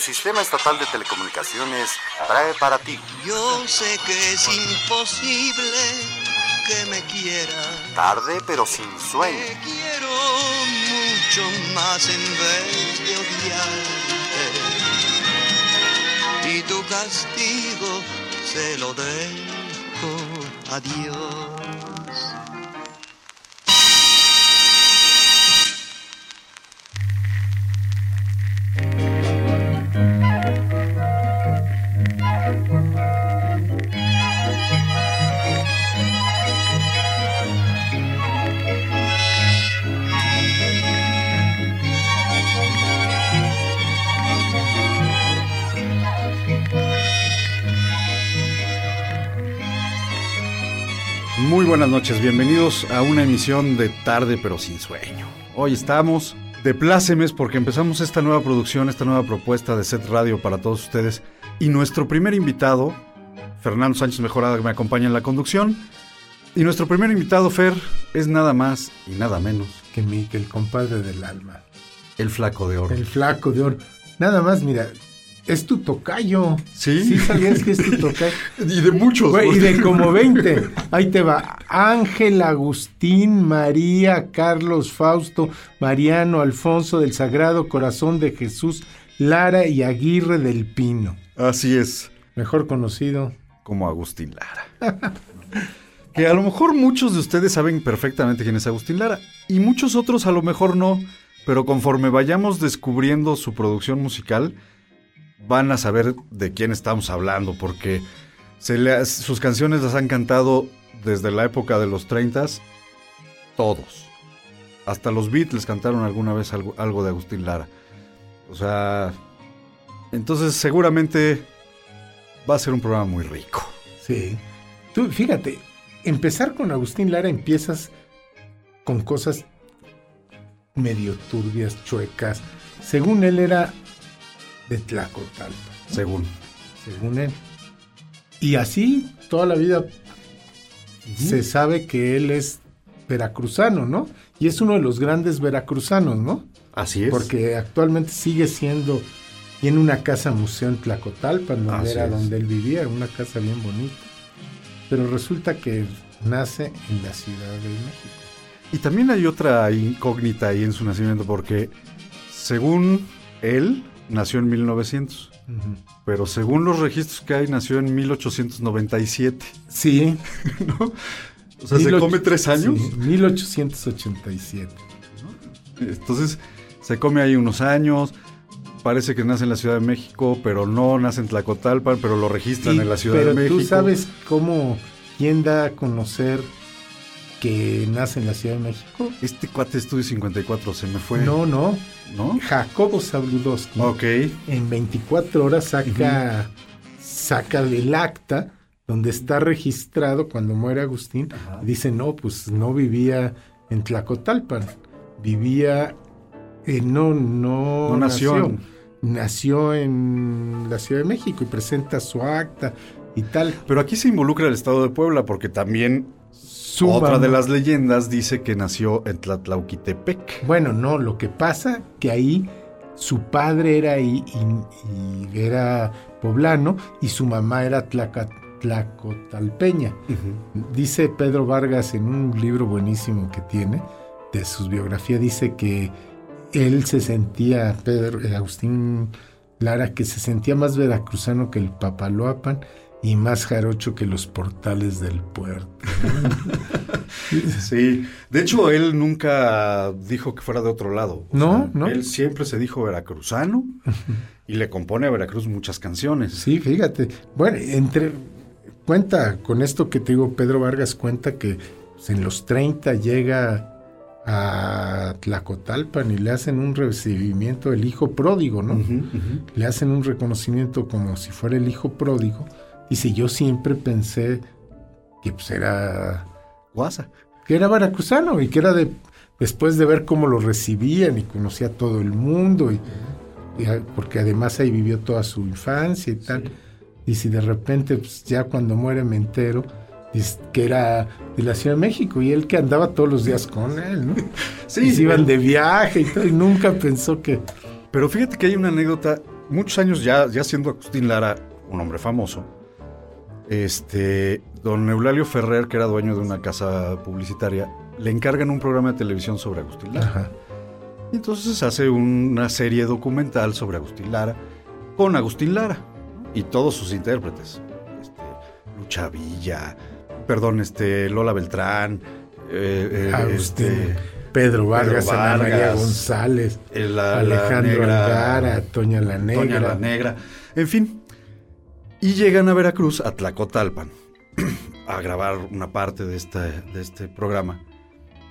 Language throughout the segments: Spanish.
Sistema Estatal de Telecomunicaciones trae para ti. Yo sé que es imposible que me quiera. Tarde pero sin sueño. Te quiero mucho más en vez de odiarte. Y tu castigo se lo dejo a Dios. Noches, bienvenidos a una emisión de Tarde pero sin sueño. Hoy estamos de plácemes porque empezamos esta nueva producción, esta nueva propuesta de Set Radio para todos ustedes y nuestro primer invitado, Fernando Sánchez Mejorada, que me acompaña en la conducción. Y nuestro primer invitado, Fer, es nada más y nada menos que mi, que el compadre del alma. el flaco de oro. El flaco de oro. Nada más, mira, es tu tocayo. ¿Sí? Sí sabías que es tu tocayo. Y de muchos. Güey, y de como 20. Ahí te va. Ángel, Agustín, María, Carlos, Fausto, Mariano, Alfonso del Sagrado Corazón de Jesús, Lara y Aguirre del Pino. Así es, Mejor conocido. como Agustín Lara. que a lo mejor muchos de ustedes saben perfectamente quién es Agustín Lara y muchos otros a lo mejor no, pero conforme vayamos descubriendo su producción musical, van a saber de quién estamos hablando, porque sus canciones las han cantado desde la época de los 30 todos. Hasta los Beatles cantaron alguna vez algo, algo de Agustín Lara. O sea, entonces seguramente va a ser un programa muy rico. Sí. Tú, fíjate, empezar con Agustín Lara empiezas con cosas medio turbias, chuecas. Según él era de Tlacotalpa, Según. según él. Y así toda la vida se sabe que él es veracruzano, ¿no? Y es uno de los grandes veracruzanos, ¿no? Así es. Porque actualmente sigue siendo, tiene una casa museo en Tlacotalpan, donde Así era es. donde él vivía, una casa bien bonita. Pero resulta que nace en la Ciudad de México. Y también hay otra incógnita ahí en su nacimiento, porque según él, nació en 1900. Pero según los registros que hay, nació en 1897. Sí. ¿no? O sea, se 18 come tres años. sí, 1887. Entonces, se come ahí unos años. Parece que nace en la Ciudad de México, pero no nace en Tlacotalpan, pero lo registran en la Ciudad pero de México. tú sabes cómo, quién da a conocer que nace en la Ciudad de México. Este cuate Estudio 54 se me fue. No, no. ¿No? Jacobo Zabludowski. Ok. en 24 horas saca, saca el acta donde está registrado cuando muere Agustín. Dice, no, pues no vivía en Tlacotalpan, vivía, eh, no, no, No nació en- nació en la Ciudad de México y presenta su acta y tal. Pero aquí se involucra el Estado de Puebla, porque también Otra de las leyendas dice que nació en Tlatlauquitepec. Bueno, no, lo que pasa que ahí su padre era y, y era poblano y su mamá era tlaca- tlacotalpeña. Dice Pedro Vargas en un libro buenísimo que tiene de su biografía, dice que él se sentía, Pedro, Agustín Lara, que se sentía más veracruzano que el Papaloapan y más jarocho que los portales del puerto. Sí, de hecho él nunca dijo que fuera de otro lado. O No, sea, no. Él siempre se dijo veracruzano y le compone a Veracruz muchas canciones. Sí, fíjate. Bueno, entre cuenta con esto que te digo, Pedro Vargas cuenta que en los 30 llega a Tlacotalpan y le hacen un recibimiento del hijo pródigo, ¿no? Le hacen un reconocimiento como si fuera el hijo pródigo. Dice, yo siempre pensé que pues era Guasa. que era veracruzano y que era de después de ver cómo lo recibían y conocía a todo el mundo y, y porque además ahí vivió toda su infancia y tal y si de repente pues, ya cuando muere me entero que era de la Ciudad de México y él que andaba todos los días con él ¿no? Sí, y se iban de viaje y todo y nunca pensó que Pero fíjate que hay una anécdota muchos años ya, ya siendo Agustín Lara un hombre famoso, este, don Eulalio Ferrer, que era dueño de una casa publicitaria, le encargan un programa de televisión sobre Agustín Lara. Ajá. Y entonces hace una serie documental sobre Agustín Lara con Agustín Lara y todos sus intérpretes. Este, Lucha Villa, perdón, este, Lola Beltrán, eh, eh, Agustín, este, Pedro Vargas, Pedro Ana María González, el- la- la Alejandro negra- Angara, Toña la Negra. Toña la Negra, en fin. Y llegan a Veracruz, a Tlacotalpan, a grabar una parte de este, de este programa.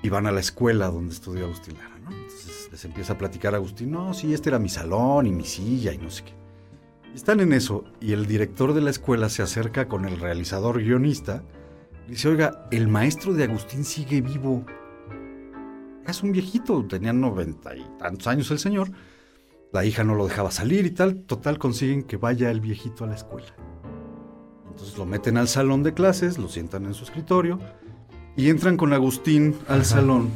Y van a la escuela donde estudió Agustín Lara, ¿no? Entonces les empieza a platicar Agustín, no, sí, este era mi salón y mi silla y no sé qué. Están en eso y el director de la escuela se acerca con el realizador guionista y dice, oiga, el maestro de Agustín sigue vivo. Es un viejito, tenía noventa y tantos años el señor. La hija no lo dejaba salir y tal. Total, consiguen que vaya el viejito a la escuela. Entonces lo meten al salón de clases, lo sientan en su escritorio y entran con Agustín al salón.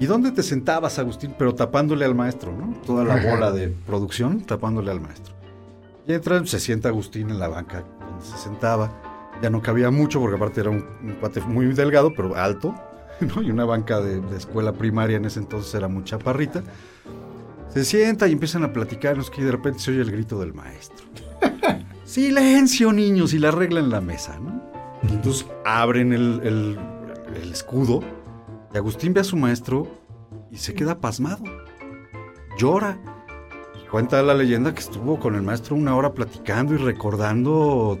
¿Y dónde te sentabas, Agustín? Pero tapándole al maestro, ¿no? Toda la Ajá. bola de producción tapándole al maestro. Y entran, se sienta Agustín en la banca donde se sentaba. Ya no cabía mucho porque aparte era un, un cuate muy delgado, pero alto. ¿no? Y una banca de, de escuela primaria en ese entonces era muy chaparrita. Se sienta y empiezan a platicar, no sé qué, y de repente se oye el grito del maestro. Silencio, niños, y la regla en la mesa, ¿no? Y entonces abren el, el- el escudo y Agustín ve a su maestro y se queda pasmado. Llora. Y cuenta la leyenda que estuvo con el maestro una hora platicando y recordando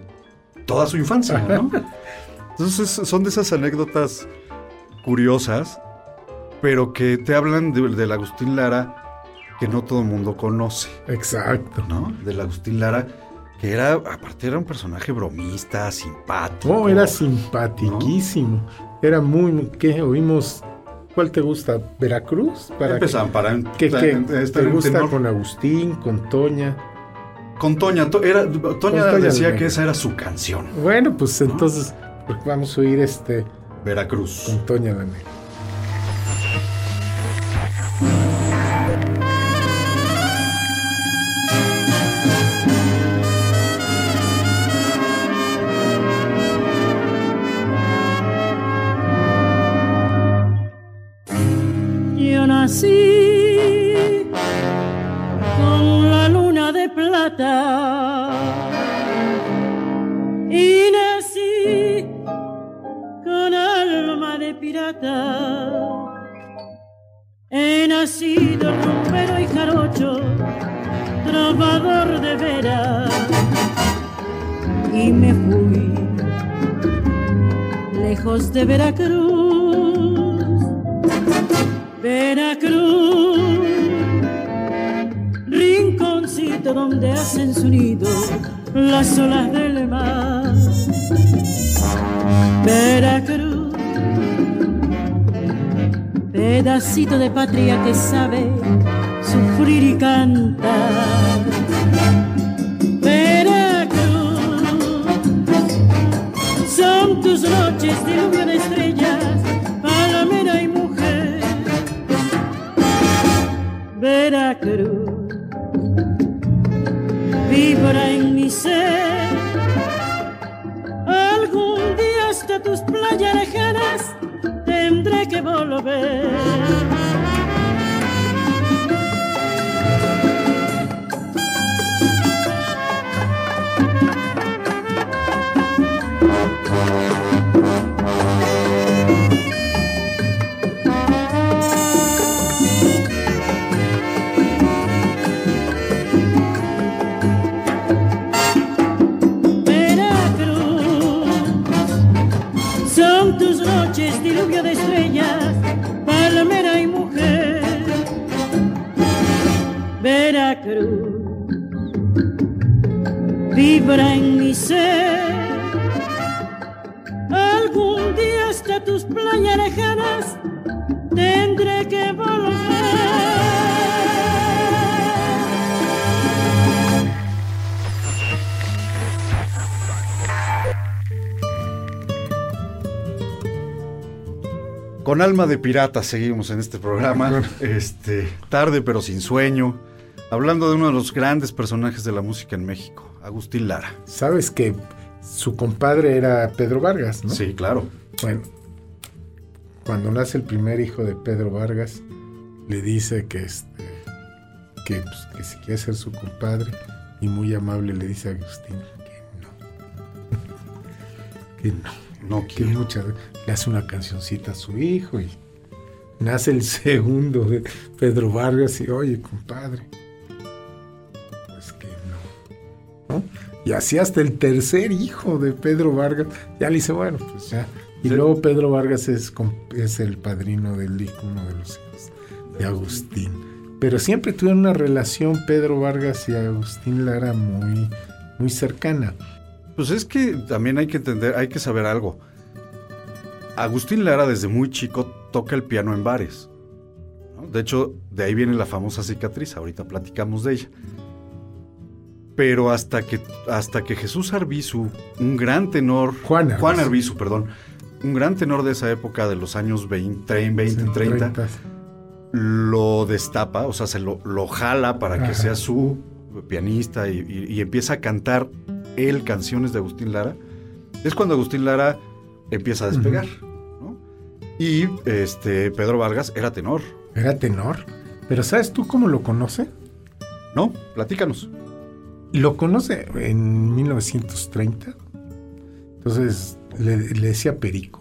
toda su infancia, ¿no? Entonces son de esas anécdotas curiosas, pero que te hablan de- del Agustín Lara que no todo el mundo conoce, Exacto. ¿no? Del Agustín Lara, que era, aparte era un personaje bromista, simpático. Oh, era simpatiquísimo. Era muy... ¿Qué? Oímos... ¿Cuál te gusta? ¿Veracruz? Para Empezaban para ¿Qué, qué? estar ¿Te gusta tenor. con Agustín, con Toña? Con Toña, To- era, Toña Toña decía que esa era su canción, Bueno, pues entonces vamos a oír este Veracruz. con Toña la nací con la luna de plata y nací con alma de pirata. He nacido rompero y jarocho, trovador de veras y me fui lejos de Veracruz. Veracruz, rinconcito donde hacen su nido las olas del mar. Veracruz, pedacito de patria que sabe sufrir y cantar. Veracruz, son tus noches diluvio de estrellas, Veracruz, vibra en mi ser. Algún día hasta tus playas lejanas tendré que volver. De estrellas, palmera y mujer. Veracruz, vibra en mi ser. Algún día hasta tus playas lejanas tendré que Con alma de pirata seguimos en este programa. Este, tarde pero sin sueño. Hablando de uno de los grandes personajes de la música en México, Agustín Lara. Sabes que su compadre era Pedro Vargas, ¿no? Sí, claro. Bueno, cuando nace el primer hijo de Pedro Vargas, le dice que este que, pues, que si quiere ser su compadre y muy amable le dice a Agustín que no. que no. No que quiero. muchas le hace una cancioncita a su hijo y nace el segundo de Pedro Vargas y oye compadre pues que no, ¿no? y así hasta el tercer hijo de Pedro Vargas ya le dice bueno pues ya y Sí. luego Pedro Vargas es, es el padrino del hijo uno de los hijos de Agustín pero siempre tuvieron una relación Pedro Vargas y Agustín Lara muy muy cercana Pues es que también hay que entender, hay que saber algo. Agustín Lara desde muy chico toca el piano en bares. ¿no? De hecho, de ahí viene la famosa cicatriz, ahorita platicamos de ella. Pero hasta que, hasta que Jesús Arbizu, un gran tenor... Juan Arbizu. Juan Arbizu, perdón. Un gran tenor de esa época, de los años 20, 20 y 30, lo destapa, o sea, se lo, lo jala para que sea su pianista y, y- y empieza a cantar él canciones de Agustín Lara. Es cuando Agustín Lara empieza a despegar, ¿no? Y este Pedro Vargas era tenor, Era tenor. Pero ¿sabes tú cómo lo conoce? ¿no? Platícanos. Lo conoce en 1930. Entonces le, le decía Perico.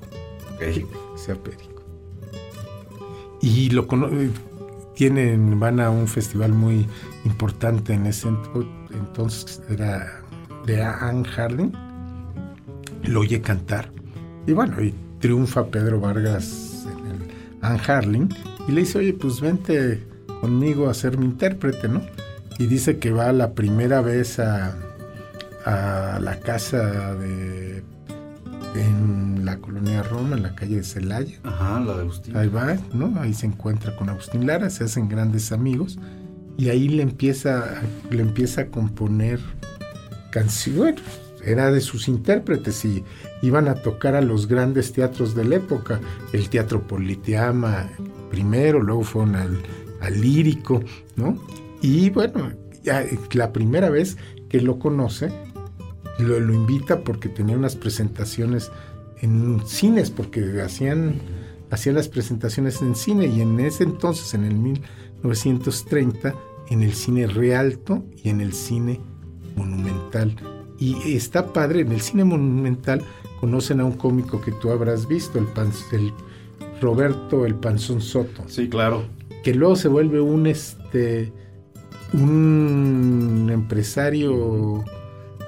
Ok. Decía Perico. Y lo conoce. Tienen, van a un festival muy importante en ese ento- entonces, era de Anne Harding. Lo oye cantar. Y bueno, y triunfa Pedro Vargas en el Anne Harling. Y le dice, oye, pues vente conmigo a ser mi intérprete, ¿no? Y dice que va la primera vez a, a la casa de en la colonia Roma, en la calle de Celaya. Ajá, la de Agustín. Ahí va, ¿no? Ahí se encuentra con Agustín Lara, se hacen grandes amigos y ahí le empieza, le empieza a componer canciones. Era de sus intérpretes y iban a tocar a los grandes teatros de la época. El Teatro Politeama primero, luego fueron al, al Lírico, ¿no? Y bueno, ya, la primera vez que lo conoce, lo, lo invita porque tenía unas presentaciones en cines, porque hacían, hacían las presentaciones en cine y en ese entonces, en el 1930, en el cine Rialto y en el cine Monumental. Y está padre, en el cine Monumental conocen a un cómico que tú habrás visto, el, Pan- el Roberto el Panzón Soto Sí, claro. que luego se vuelve un este un empresario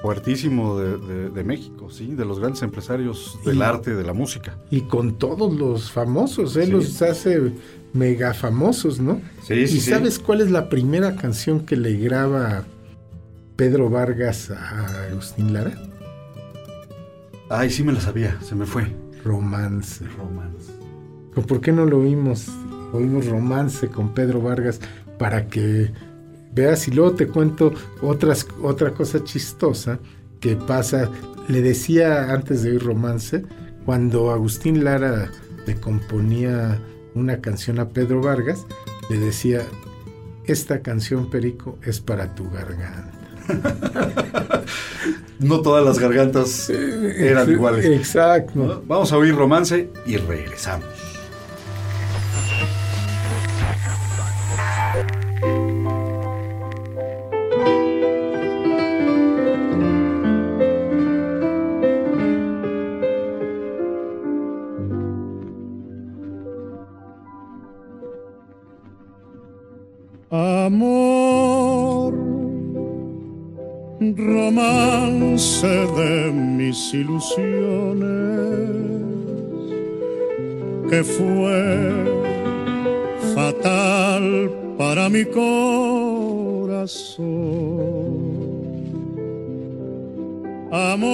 Fuertísimo de, de- de México, sí, de los grandes empresarios del Y- arte, de la música. y con todos los famosos, él Sí. los hace mega famosos, ¿no? Sí, ¿Y sabes cuál es la primera canción que le graba Pedro Vargas a Agustín Lara? Ay, sí me la sabía, se me fue. Romance. Romance. ¿Por qué no lo oímos? Oímos romance con Pedro Vargas para que veas y luego te cuento otras, otra cosa chistosa que pasa. Le decía antes de oír romance, cuando Agustín Lara le componía una canción a Pedro Vargas, le decía, esta canción, Perico, es para tu garganta. No todas las gargantas eran iguales. Exacto. Vamos a oír romance y regresamos. Amor, romance de mis ilusiones, que fue fatal para mi corazón. Amor,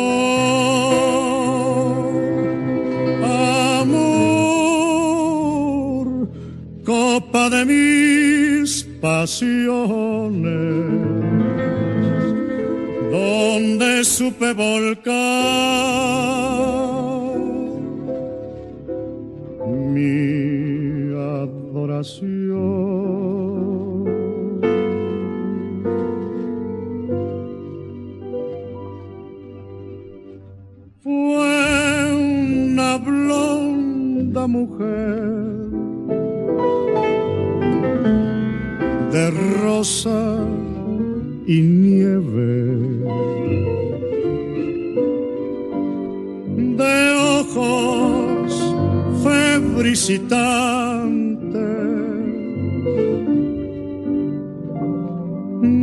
amor, copa de mis pasiones, donde supe volcar mi adoración. Fue una blonda mujer de rosas y nieve, de ojos febricitantes,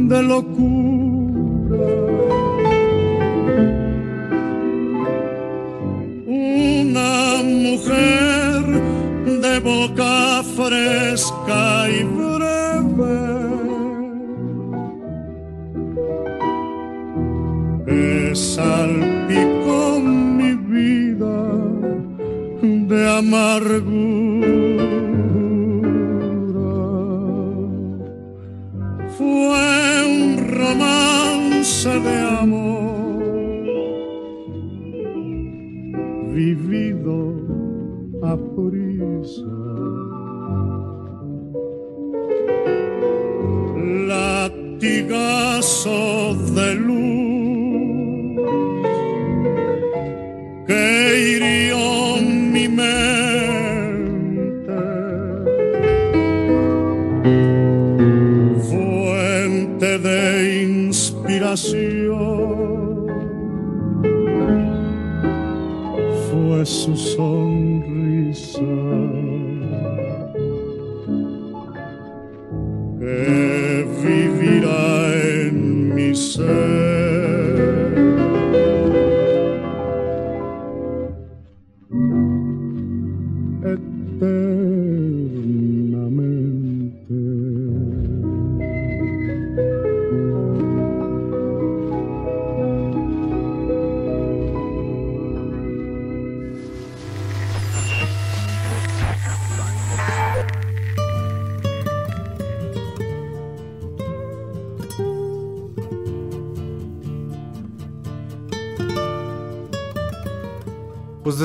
de locura. Una mujer de boca fresca y mi vida de amargura. Fue un romance de amor vivido a prisa. Latigazo de luz fue su sonrisa.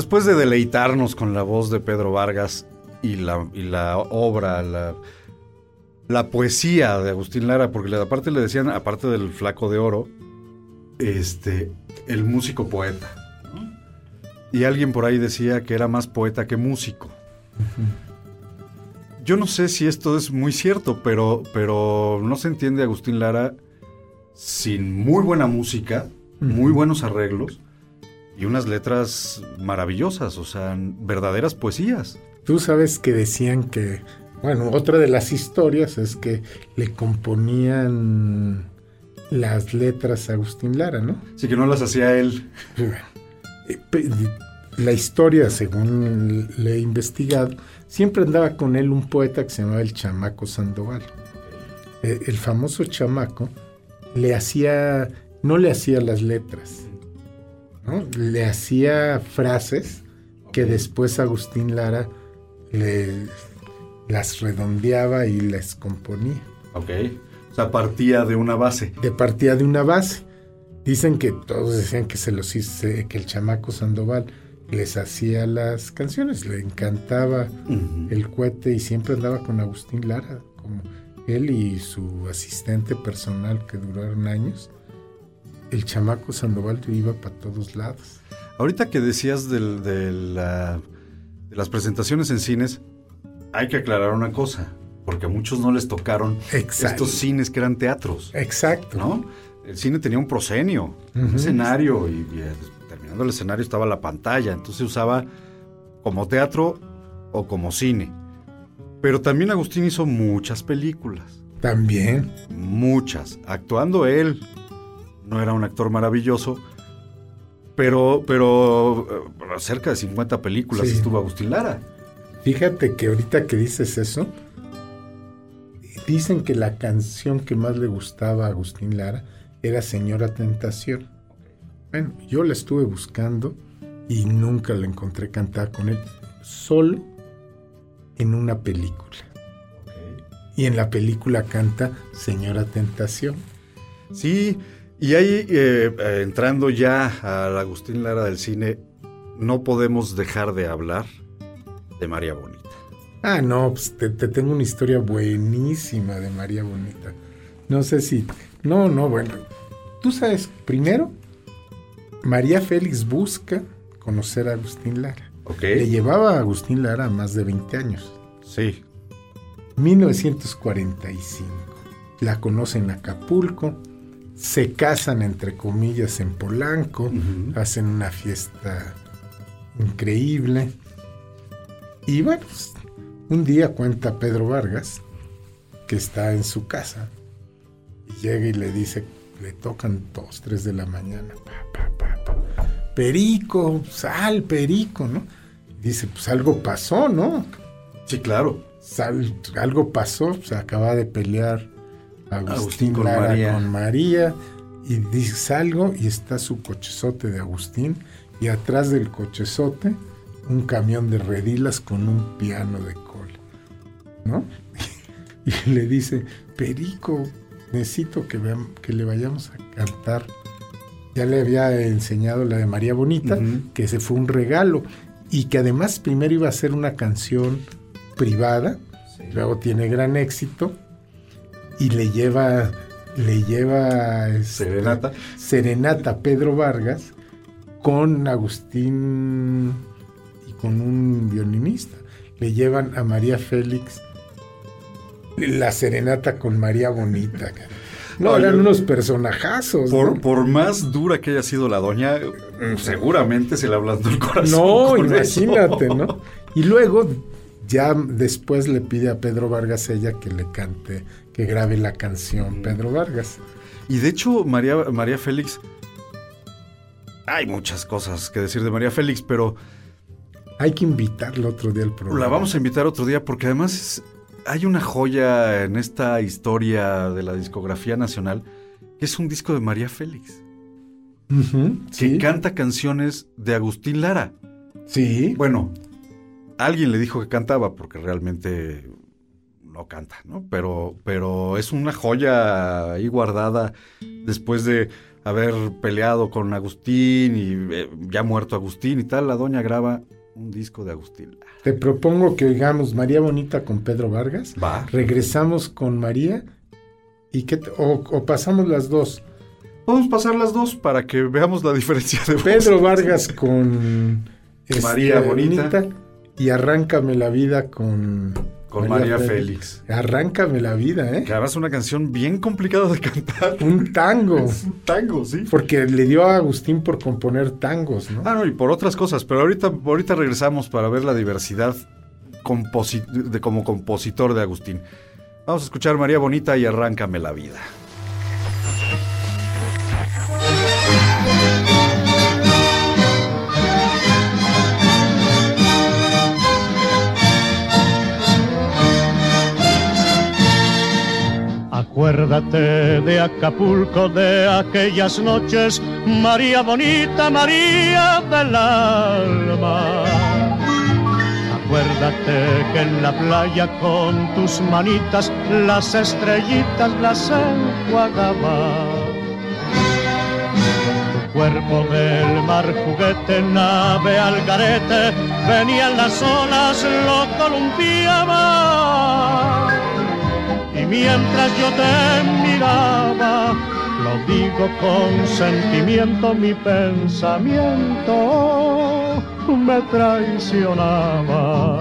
Después de deleitarnos con la voz de Pedro Vargas y la, y la obra, la, la poesía de Agustín Lara, porque aparte le decían, aparte del flaco de oro, este, el músico poeta. ¿no? Y alguien por ahí decía que era más poeta que músico. Yo no sé si esto es muy cierto, pero, pero no se entiende Agustín Lara sin muy buena música, muy buenos arreglos y unas letras maravillosas, o sea, verdaderas poesías. Tú sabes que decían que, bueno, otra de las historias es que le componían las letras a Agustín Lara, ¿no? Sí que no las hacía él. Eh, La historia, según le he investigado, siempre andaba con él un poeta que se llamaba el Chamaco Sandoval. Eh, El famoso Chamaco le hacía, no le hacía las letras, ¿no? le hacía frases que después Agustín Lara le, las redondeaba y les componía. Ok. O sea, partía de una base. de partida de una base. Dicen que todos decían que se los hice, que el chamaco Sandoval les hacía las canciones, le encantaba el cohete y siempre andaba con Agustín Lara, como él y su asistente personal que duraron años. El chamaco Sandoval iba para todos lados. Ahorita que decías del- de, la- de las presentaciones en cines, hay que aclarar una cosa, porque a muchos no les tocaron Exacto. estos cines que eran teatros, Exacto. ¿no? El cine tenía un proscenio, un Ujú. escenario, y, y, eh, terminando el escenario estaba la pantalla, entonces se usaba como teatro o como cine. Pero también Agustín hizo muchas películas, También. muchas, actuando él. No era un actor maravilloso, pero, pero eh, cerca de 50 películas Sí. estuvo Agustín Lara. Fíjate que ahorita que dices eso, dicen que la canción que más le gustaba a Agustín Lara era Señora Tentación. Bueno, yo la estuve buscando y nunca la encontré cantada con él, solo en una película. Y en la película canta Señora Tentación. Sí, y ahí eh, eh, entrando ya al Agustín Lara del cine, no podemos dejar de hablar de María Bonita. Ah, no, pues te, te tengo una historia buenísima de María Bonita. No sé si... No, no, bueno. Tú sabes, primero, María Félix busca conocer a Agustín Lara. Ok. Le llevaba a Agustín Lara más de 20 años. Sí. 1945. La conoce en Acapulco. Se casan, entre comillas, en Polanco. Hacen una fiesta increíble. Y bueno, pues, un día cuenta Pedro Vargas que está en su casa. Y llega y le dice, le tocan dos, tres de la mañana. Pa, pa, pa, pa. Perico, sal, Perico, ¿no? Dice, pues algo pasó, ¿no? Sí, claro. Sal- algo pasó, se acaba de pelear Agustín, Agustín con Lara María. con María y dice salgo y está su cochezote de Agustín y atrás del cochezote un camión de redilas con un piano de cola, ¿no? Y le dice, Perico, necesito que, veam- que le vayamos a cantar. Ya le había enseñado la de María Bonita, que ese fue un regalo y que además primero iba a ser una canción privada, luego tiene gran éxito y le lleva le lleva este, Serenata. Serenata Pedro Vargas con Agustín y con un violinista. Le llevan a María Félix la serenata con María Bonita. No, eran unos personajazos. Por, ¿no? por más dura que haya sido la doña, seguramente se le ablandó el corazón. No, eso. imagínate, ¿no? Y luego, ya después le pide a Pedro Vargas ella que le cante, que grabe la canción Pedro Vargas. Y de hecho, María, María Félix. Hay muchas cosas que decir de María Félix, pero Hay que invitarlo otro día al programa. la vamos a invitar otro día porque además es- hay una joya en esta historia de la discografía nacional que es un disco de María Félix, que sí, canta canciones de Agustín Lara. sí. Bueno, alguien le dijo que cantaba porque realmente no canta, ¿no? Pero, pero es una joya ahí guardada después de haber peleado con Agustín y eh, ya muerto Agustín y tal. La doña graba un disco de Agustín. Te propongo que oigamos María Bonita con Pedro Vargas. Va. Regresamos con María y que o, o pasamos las dos. A pasar las dos para que veamos la diferencia de voz. Pedro Vargas con este, María Bonita. y Arráncame la vida con Con María Félix. Arráncame la vida, ¿eh? Que además es una canción bien complicada de cantar. Un tango. Es un tango, sí. Porque le dio a Agustín por componer tangos, ¿no? Ah, no, y por otras cosas, pero ahorita, ahorita regresamos para ver la diversidad composi- de, como compositor de Agustín. Vamos a escuchar María Bonita y Arráncame la vida. Acuérdate de Acapulco, de aquellas noches, María bonita, María del alma. Acuérdate que en la playa con tus manitas las estrellitas las enjuagaba. Tu cuerpo del mar juguete, nave al garete, venían las olas, lo columpiaba. Y mientras yo te miraba, lo digo con sentimiento, mi pensamiento me traicionaba.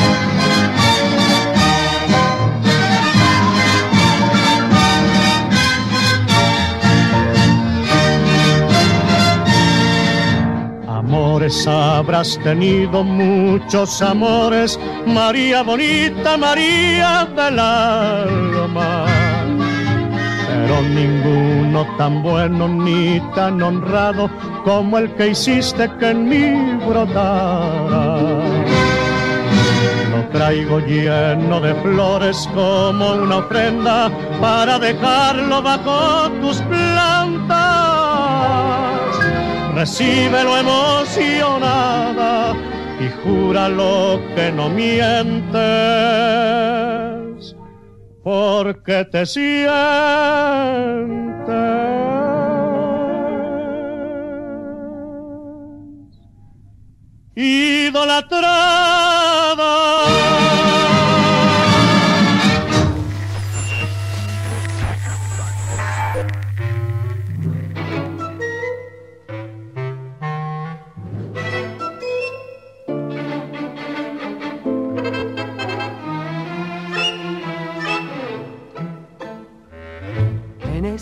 Amores habrás tenido muchos amores, María bonita, María del alma. Pero ninguno no tan bueno ni tan honrado como el que hiciste que en mí brotara. Traigo lleno de flores como una ofrenda para dejarlo bajo tus plantas. Recíbelo emocionada y júralo que no mientes porque te sientes idolatrada.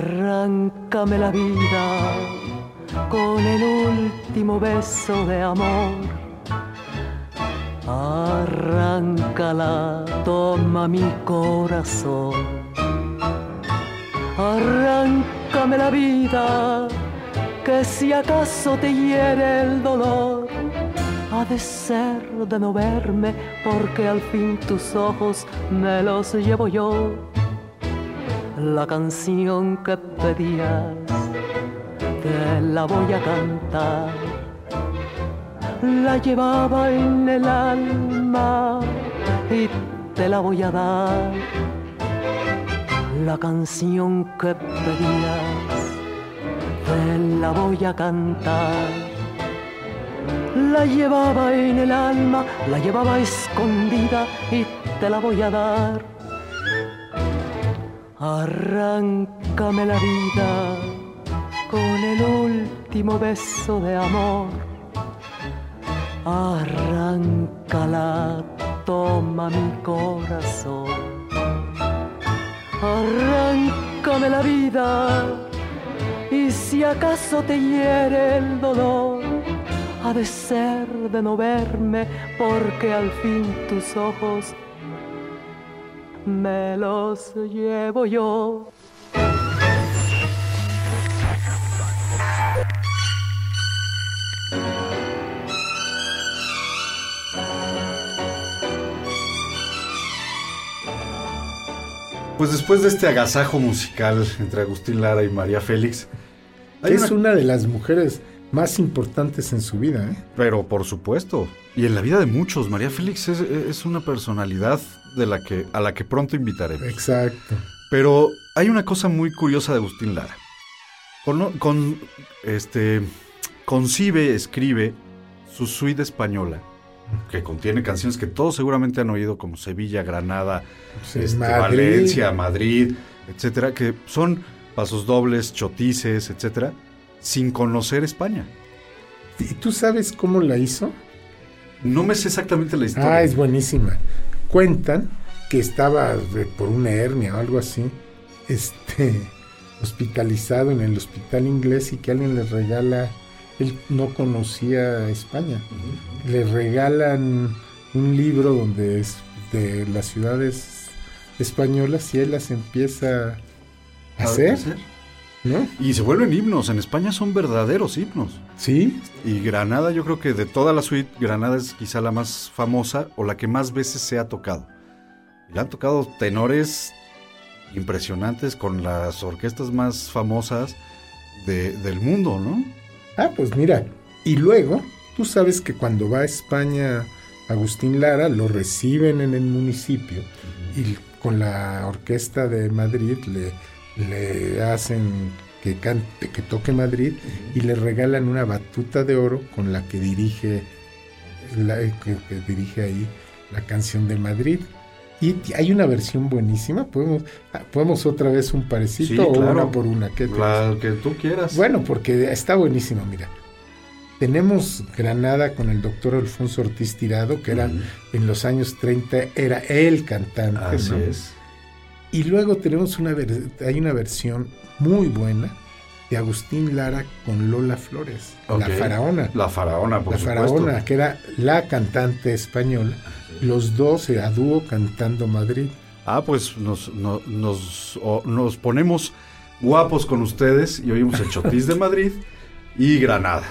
Arráncame la vida con el último beso de amor. Arráncala, toma mi corazón. Arráncame la vida, que si acaso te hiere el dolor, ha de ser de no verme, porque al fin tus ojos me los llevo yo la canción que pedías, te la voy a cantar. La llevaba en el alma y te la voy a dar. La canción que pedías, te la voy a cantar. La llevaba en el alma, la llevaba escondida y te la voy a dar. Arráncame la vida con el último beso de amor. Arráncala, toma mi corazón. Arráncame la vida y si acaso te hiere el dolor, ha de ser de no verme porque al fin tus ojos me los llevo yo. Pues después de este agasajo musical entre Agustín Lara y María Félix, hay es una- una de las mujeres más importantes en su vida. ¿eh? Pero por supuesto, y en la vida de muchos, María Félix es, es una personalidad de la que, a la que pronto invitaremos. Exacto. Pero hay una cosa muy curiosa de Agustín Lara. Con, con- este, concibe, escribe su suite española, que contiene canciones que todos seguramente han oído, como Sevilla, Granada, Sí, este, Madrid. Valencia, Madrid, etcétera, que son pasos dobles, chotices, etcétera, sin conocer España. ¿Y tú sabes cómo la hizo? No me sé exactamente la historia. Ah, es buenísima. Cuentan que estaba por una hernia o algo así, este, hospitalizado en el hospital inglés y que alguien le regala, él no conocía España, le regalan un libro donde es de las ciudades españolas y él las empieza a hacer, ¿no? Y se vuelven himnos. En España son verdaderos himnos. Sí, Y Granada, yo creo que de toda la suite, Granada es quizá la más famosa o la que más veces se ha tocado. Y han tocado tenores impresionantes con las orquestas más famosas de- del mundo, ¿no? Ah, pues mira, y luego, tú sabes que cuando va a España Agustín Lara, lo reciben en el municipio y con la orquesta de Madrid le, le hacen que cante, que toque Madrid y le regalan una batuta de oro con la que dirige, la- que, que dirige ahí la canción de Madrid. Y hay una versión buenísima. Podemos, ah, podemos otra vez un parecito Sí, o claro. una por una. ¿Qué La que tú quieras. bueno, porque está buenísimo, mira. Tenemos Granada con el doctor Alfonso Ortiz Tirado, que era en los años 30, era el cantante. Así ¿no? es. Y luego tenemos una hay una versión muy buena de Agustín Lara con Lola Flores, la faraona. La faraona, por la supuesto. faraona, que era la cantante española, los dos eh, a dúo cantando Madrid. Ah, pues nos, no- nos, nos ponemos guapos con ustedes y oímos el Chotis de Madrid y Granada.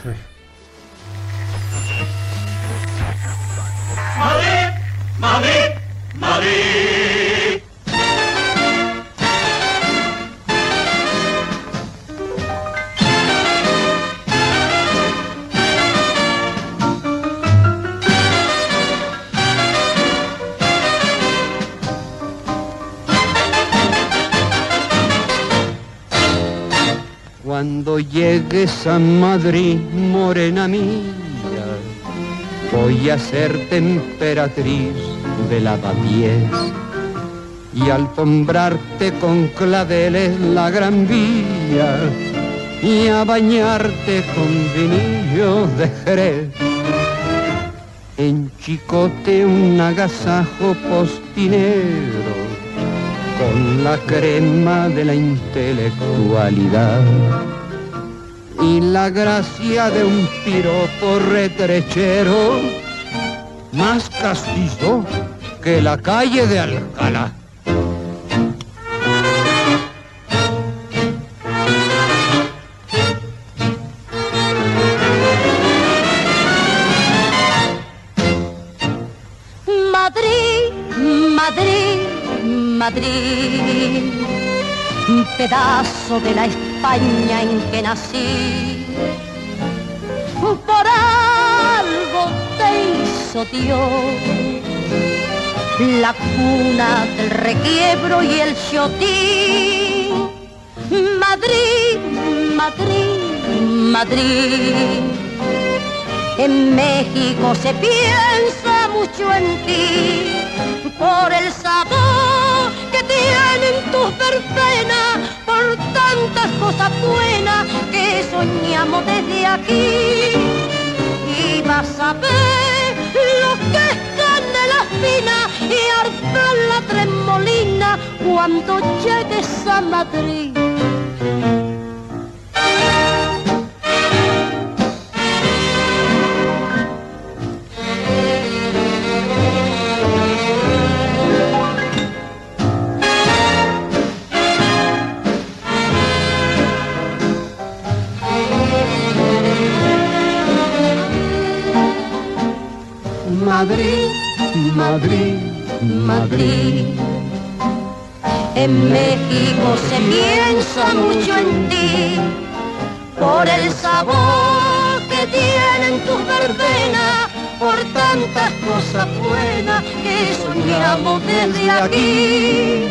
Cuando llegues a Madrid, morena mía, voy a ser emperatriz de lavapiés y alfombrarte con claveles la gran vía y a bañarte con vinillos de Jerez. En Chicote un agasajo postinero con la crema de la intelectualidad y la gracia de un piropo retrechero más castizo que la calle de Alcalá. Madrid, un pedazo de la España en que nací. Por algo te hizo Dios la cuna del requiebro y el chotín. Madrid, Madrid, Madrid. En México se piensa mucho en ti por el sabor tienen tus verbenas, por tantas cosas buenas que soñamos desde aquí. Y vas a ver lo que es canela fina y arpar la tremolina cuando llegues a Madrid. Madrid, Madrid, Madrid. En México se piensa mucho en ti por el sabor que tienen tus verbenas, por tantas cosas buenas que soñamos desde aquí.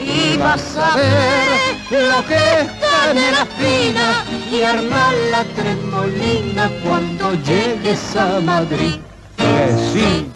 Y vas a ver lo que es canela fina y armar la tremolina cuando llegues a Madrid. Que sí.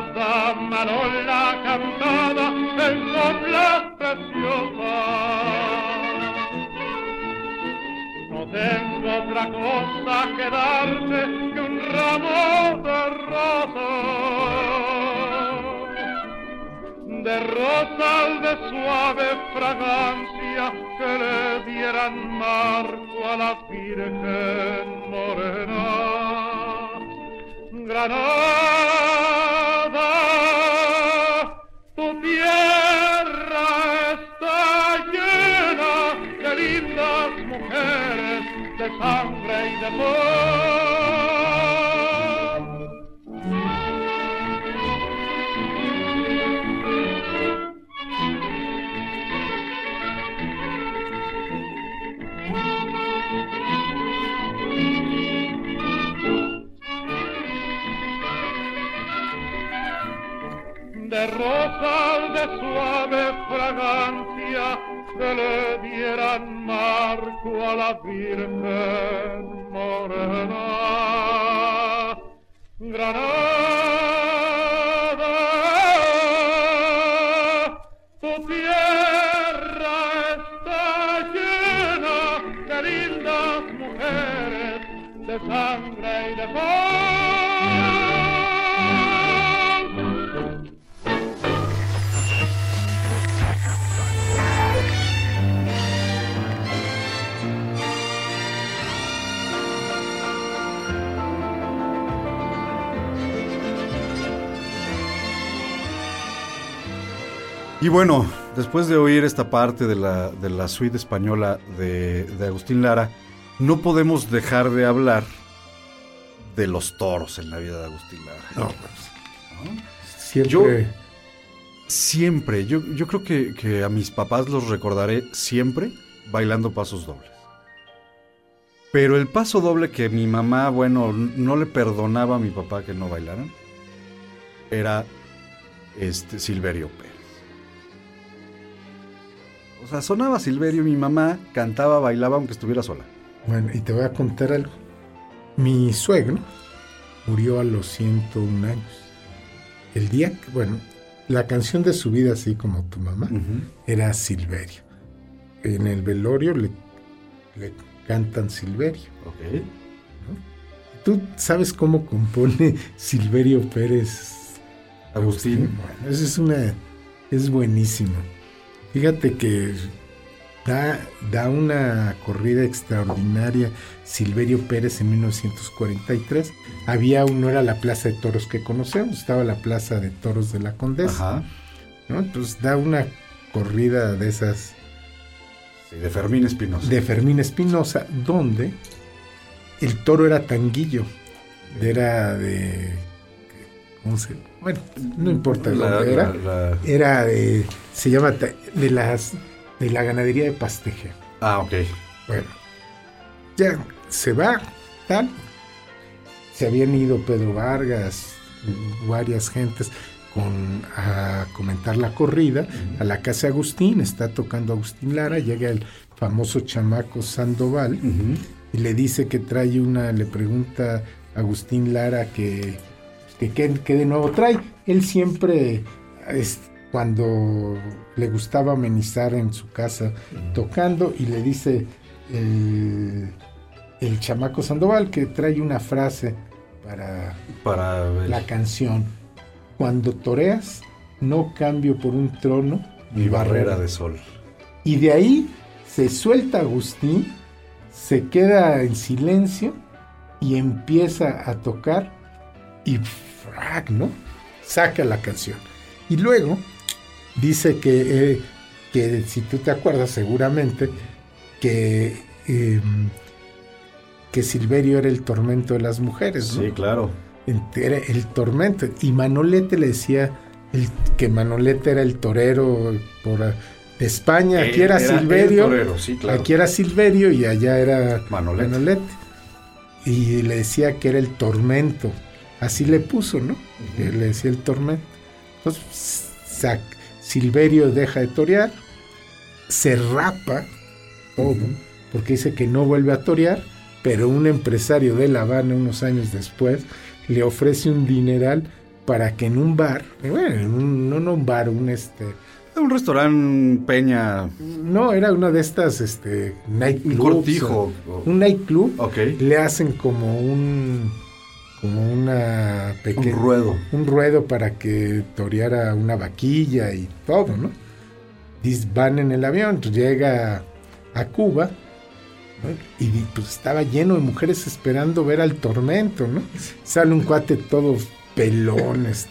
Granada, Marola cantada en soplas preciosas no tengo otra cosa que darte que un ramo de rosas, de rosas de suave fragancia que le dieran marco a la Virgen morena. Granada, de rosas de suave fragancia que le dieran marco qua la virgen morena? Granada. Y bueno, después de oír esta parte de la, de la suite española de, de Agustín Lara, no podemos dejar de hablar de los toros en la vida de Agustín Lara. No, pues, Siempre. Yo- Siempre, yo, yo creo que, que a mis papás los recordaré siempre bailando pasos dobles. Pero el paso doble que mi mamá, bueno, no le perdonaba a mi papá que no bailaran, era este Silverio Pérez. O sea, sonaba Silverio, mi mamá cantaba, bailaba aunque estuviera sola. Bueno, y te voy a contar algo. Mi suegro murió a los 101 años. El día que, bueno, la canción de su vida, así como tu mamá, era Silverio. En el velorio le, le cantan Silverio. Ok. ¿Tú sabes cómo compone Silverio Pérez Agustín. Bueno, eso es una. Es buenísimo. Fíjate que da, da una corrida extraordinaria Silverio Pérez en 1943. Había uno, era la plaza de toros que conocemos, estaba la plaza de toros de la Condesa. Ajá. ¿no? Entonces da una corrida de esas Sí, de Fermín Espinosa. de Fermín Espinosa, donde el toro era tanguillo, era de... ¿Cómo se...? Bueno, no importa La- dónde era. la- la- Era de... Se llama... De las... De la ganadería de Pasteje. Ah, ok. Bueno, ya se va, tal. Se habían ido Pedro Vargas, varias gentes con, a comentar la corrida a la casa de Agustín. Está tocando Agustín Lara, llega el famoso chamaco Sandoval y le dice que trae una, le pregunta a Agustín Lara que, que, que- de nuevo trae. Él siempre, es, cuando le gustaba amenizar en su casa tocando y le dice el, el chamaco Sandoval que trae una frase para Para la canción. Cuando toreas, no cambio por un trono mi barrera de sol. y de ahí se suelta Agustín, se queda en silencio y empieza a tocar y ¿no? Saca la canción. Y luego dice que eh, que si tú te acuerdas seguramente que, eh, que Silverio era el tormento de las mujeres, ¿no? Sí, claro. Era el tormento. Y Manolete le decía el, que Manolete era el torero por, de España. Aquí Eh, era, era el Silverio. torero, sí, claro. Aquí era Silverio y allá era Manolete. Manolete. Y le decía que era el tormento. Así le puso, ¿no? Le decía el tormento. Entonces, sac- Silverio deja de torear, se rapa todo, porque dice que no vuelve a torear, pero un empresario de La Habana unos años después le ofrece un dineral para que en un bar, bueno, en un- no, no un bar, un este, Un restaurante Peña. no, era una de estas este, nightclubs, cortijo, o- o- un nightclub, le hacen como un como una pequeña Un ruedo. un ruedo para que toreara una vaquilla y todo, ¿no? Dis- Van en el avión, llega a Cuba ¿no? y pues estaba lleno de mujeres esperando ver al tormento, ¿no? Sale un cuate todo pelón, este,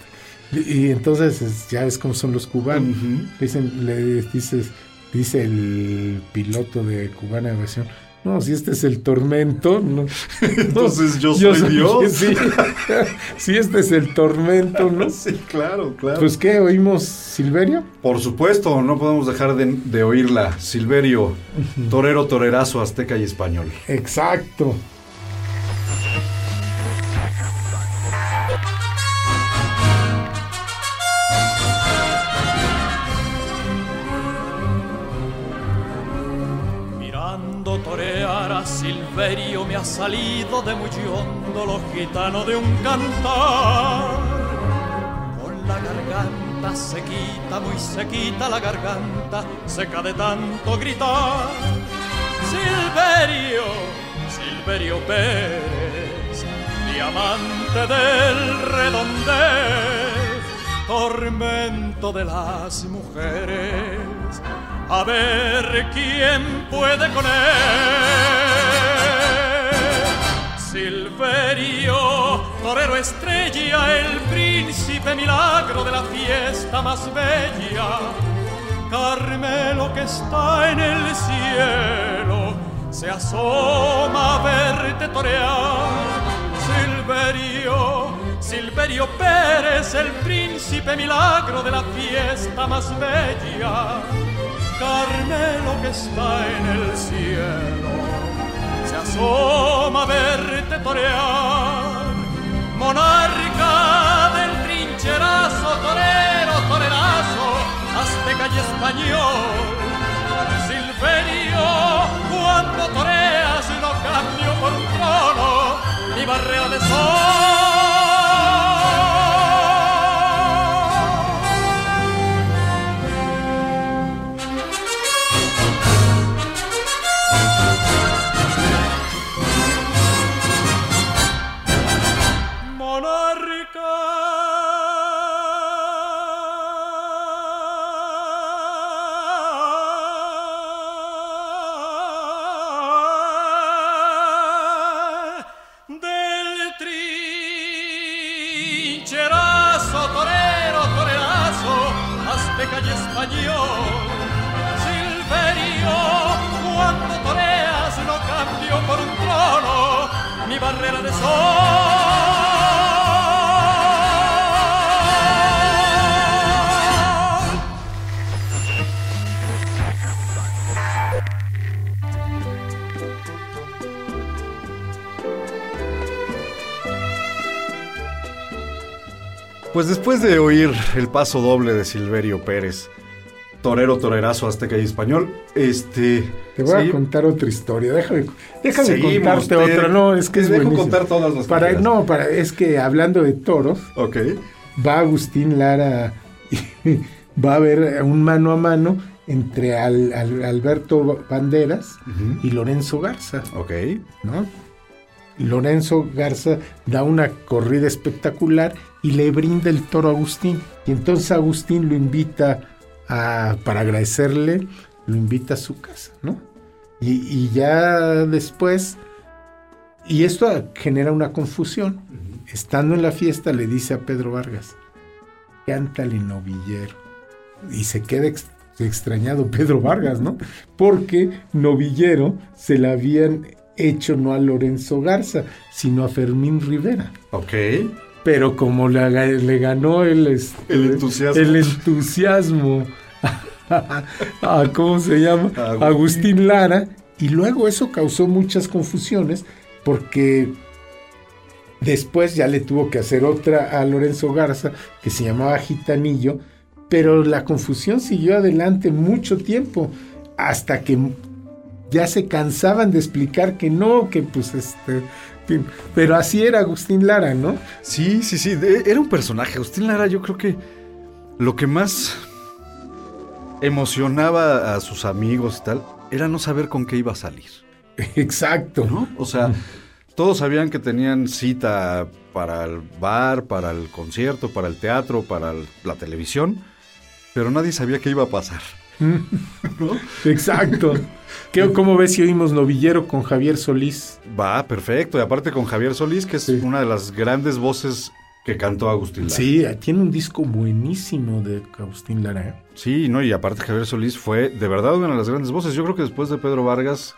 y, y entonces es- ya ves cómo son los cubanos. Dicen, le dices, dice el piloto de Cubana de Aviación, no, si este es el tormento, no. Entonces yo soy Dios. Sí, si este es el tormento, ¿no? Sí, claro, claro. Pues qué, oímos Silverio. Por supuesto, no podemos dejar de, de oírla. Silverio, torero, torerazo, azteca y español. Exacto. A Silverio me ha salido de muy hondo lo gitano de un cantar. Con la garganta sequita, muy sequita la garganta, seca de tanto gritar. Silverio, Silverio Pérez, diamante del redondez, tormento de las mujeres. A ver quién puede con él. Silverio, torero estrella, el príncipe milagro de la fiesta más bella. Carmelo que está en el cielo se asoma a verte torear. Silverio, Silverio Pérez, el príncipe milagro de la fiesta más bella. Carmelo que está en el cielo asoma verte torear. Monarca del trincherazo, torero, torerazo, azteca y español. Silverio, cuando toreas no cambio por un trono mi barrera de sol. Pues después de oír el paso doble de Silverio Pérez, torero, torerazo, azteca y español, este... Te voy sí, a contar otra historia. Déjame, déjame Seguimos, contarte te- otra. No, es que te es dejo buenísimo. contar todas las para. No, para, es que hablando de toros, Ok. va Agustín Lara y va a haber un mano a mano entre Al- Al- Alberto Banderas y Lorenzo Garza, Ok. ¿no? Lorenzo Garza da una corrida espectacular y le brinda el toro a Agustín. Y entonces Agustín lo invita a, para agradecerle, lo invita a su casa, ¿no? Y, y ya después, y esto genera una confusión. Estando en la fiesta le dice a Pedro Vargas, cántale novillero. Y se queda ex- extrañado Pedro Vargas, ¿no? Porque Novillero se la habían hecho no a Lorenzo Garza, sino a Fermín Rivera. Ok. Pero como le, le ganó el, este, El entusiasmo. el entusiasmo a, ¿cómo se llama? Agustín. Agustín Lara, y luego eso causó muchas confusiones porque después ya le tuvo que hacer otra a Lorenzo Garza que se llamaba Gitanillo, pero la confusión siguió adelante mucho tiempo hasta que ya se cansaban de explicar que no, que pues este, pero así era Agustín Lara, ¿no? Sí, sí, sí. era un personaje. Agustín Lara, yo creo que lo que más emocionaba a sus amigos y tal era no saber con qué iba a salir. Exacto. ¿no? O sea, todos sabían que tenían cita para el bar, para el concierto, para el teatro, para la televisión, pero nadie sabía qué iba a pasar. Exacto. ¿Qué, ¿Cómo ves si oímos Novillero con Javier Solís? Va, perfecto. Y aparte con Javier Solís, que es una de las grandes voces que cantó Agustín Lara. Sí, tiene un disco buenísimo de Agustín Lara. ¿eh? Sí, no, y aparte Javier Solís fue de verdad una de las grandes voces. Yo creo que después de Pedro Vargas,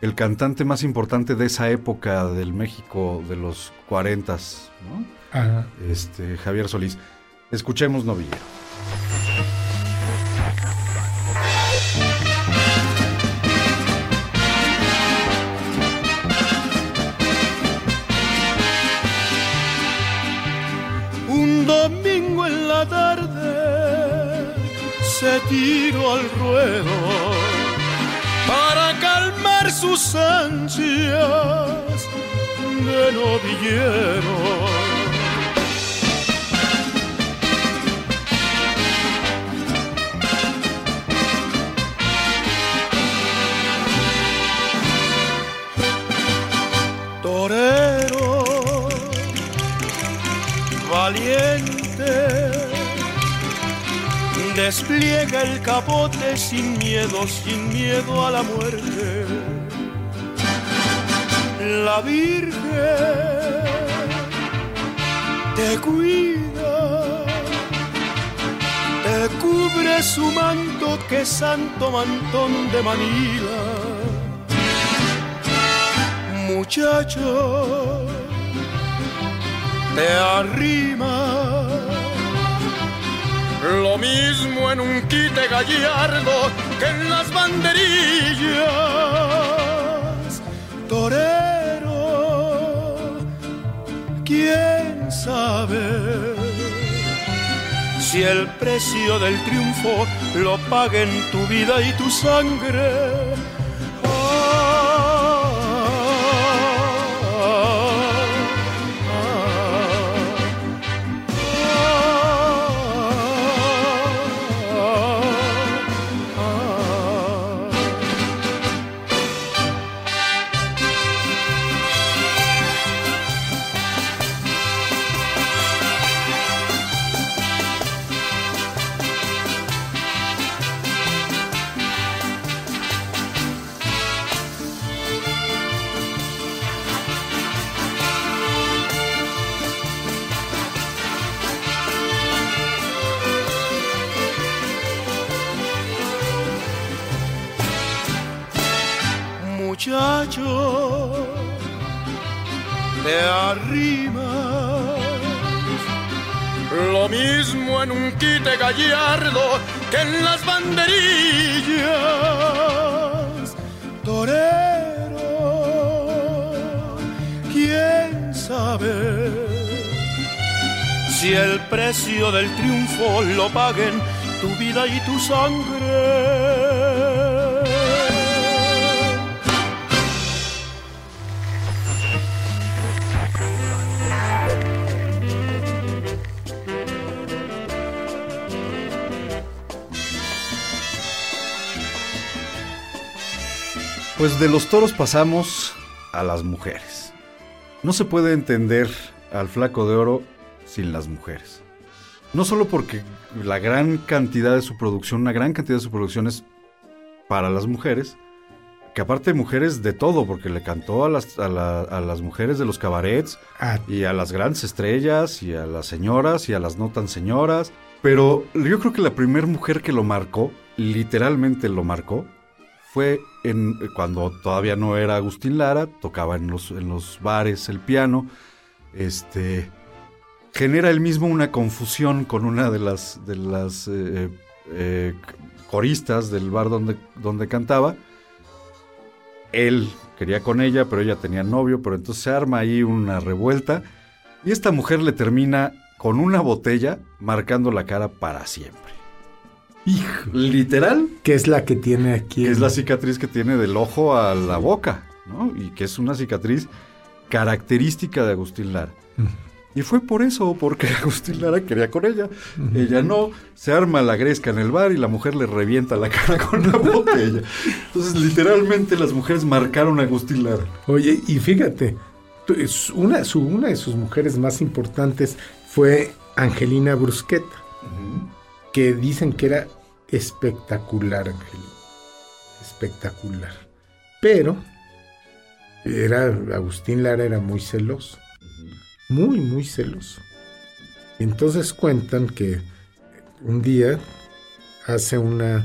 el cantante más importante de esa época del México de los 40, ¿no? Ajá. Este, Javier Solís. Escuchemos Novillero. Domingo en la tarde se tiró al ruedo para calmar sus ansias de novillero. Valiente, despliega el capote sin miedo, sin miedo a la muerte. La Virgen te cuida, te cubre su manto que santo mantón de Manila muchacho te arrima. Lo mismo en un quite gallardo que en las banderillas. Torero quién sabe si el precio del triunfo lo paguen tu vida y tu sangre te arrimas. Lo mismo en un quite gallardo que en las banderillas. Torero quién sabe si el precio del triunfo lo paguen tu vida y tu sangre Pues de los toros pasamos a las mujeres. No se puede entender al flaco de oro sin las mujeres. No solo porque la gran cantidad de su producción, una gran cantidad de su producción es para las mujeres, que aparte mujeres de todo, porque le cantó a las, a la- a las mujeres de los cabarets, Ah, y a las grandes estrellas, y a las señoras, y a las no tan señoras. Pero yo creo que la primera mujer que lo marcó, literalmente lo marcó fue en, cuando todavía no era Agustín Lara, tocaba en los, en los bares el piano, este, genera él mismo una confusión con una de las, de las eh, eh, coristas del bar donde, donde cantaba. Él quería con ella, pero ella tenía novio, pero entonces se arma ahí una revuelta y esta mujer le termina con una botella marcando la cara para siempre. Hijo. Literal, Que es la que tiene aquí. que es la cicatriz que tiene del ojo a la boca, ¿no? Y que es una cicatriz característica de Agustín Lara. Y fue por eso, porque Agustín Lara quería con ella. Ella no, se arma la gresca en el bar y la mujer le revienta la cara con la botella. Entonces, literalmente las mujeres marcaron a Agustín Lara. Oye, y fíjate, una, su, una de sus mujeres más importantes fue Angelina Brusqueta, que dicen que era espectacular, Angelina. Espectacular. Pero era, Agustín Lara era muy celoso. Muy, muy celoso. Entonces cuentan que un día hace una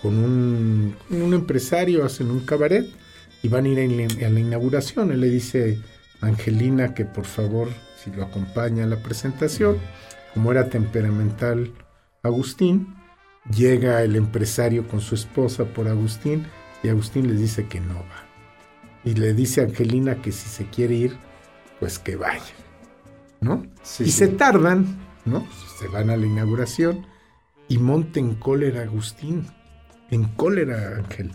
con un, un empresario, hacen un cabaret y van a ir a la- a la inauguración. Él le dice a Angelina que por favor, si lo acompaña a la presentación, como era temperamental Agustín, llega el empresario con su esposa por Agustín y Agustín les dice que no va. Y le dice a Angelina que si se quiere ir, pues que vaya. ¿No? Sí, y sí. se tardan, ¿no? Se van a la inauguración y monta en cólera Agustín. En cólera Ángel.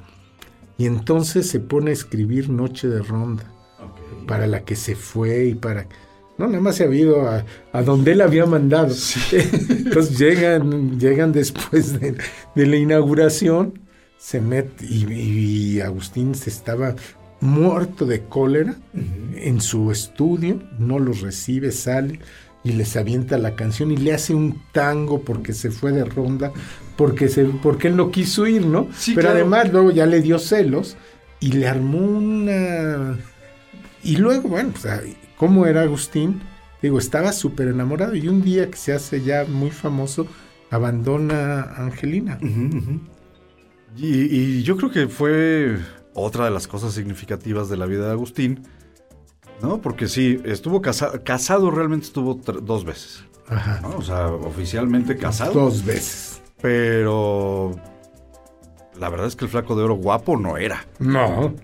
Y entonces se pone a escribir Noche de Ronda. Para la que se fue y para... No, nada más se había ido a, a donde él había mandado. Entonces llegan, llegan después de, de la inauguración, se mete y, y Agustín se estaba muerto de cólera en su estudio, no los recibe, sale y les avienta la canción y le hace un tango porque se fue de ronda, porque, se, porque él no quiso ir, ¿no? Sí, Pero claro. además luego ya le dio celos y le armó una... Y luego, bueno, pues, ¿cómo era Agustín? Digo, estaba súper enamorado y un día que se hace ya muy famoso, abandona a Angelina. Y, y yo creo que fue otra de las cosas significativas de la vida de Agustín, ¿no? Porque sí, estuvo casado, casado realmente estuvo dos veces, Ajá. ¿no? O sea, oficialmente casado. Dos veces. Pero la verdad es que el flaco de oro guapo no era. No,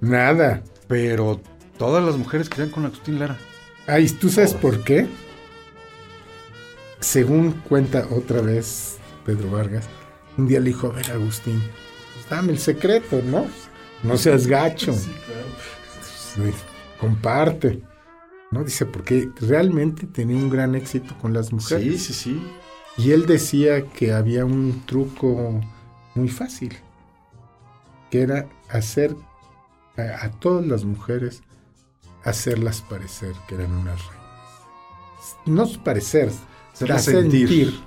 nada. Pero todas las mujeres querían con Agustín Lara. Ay, ¿tú sabes por qué? Según cuenta otra vez Pedro Vargas, un día le dijo, a ver, Agustín, pues dame el secreto, ¿no? No seas gacho. Pues, comparte. ¿No? Dice, porque realmente tenía un gran éxito con las mujeres. Sí, sí, sí. Y él decía que había un truco muy fácil, que era hacer a, a todas las mujeres, hacerlas parecer que eran unas reinas. No parecer, sentir. sentir.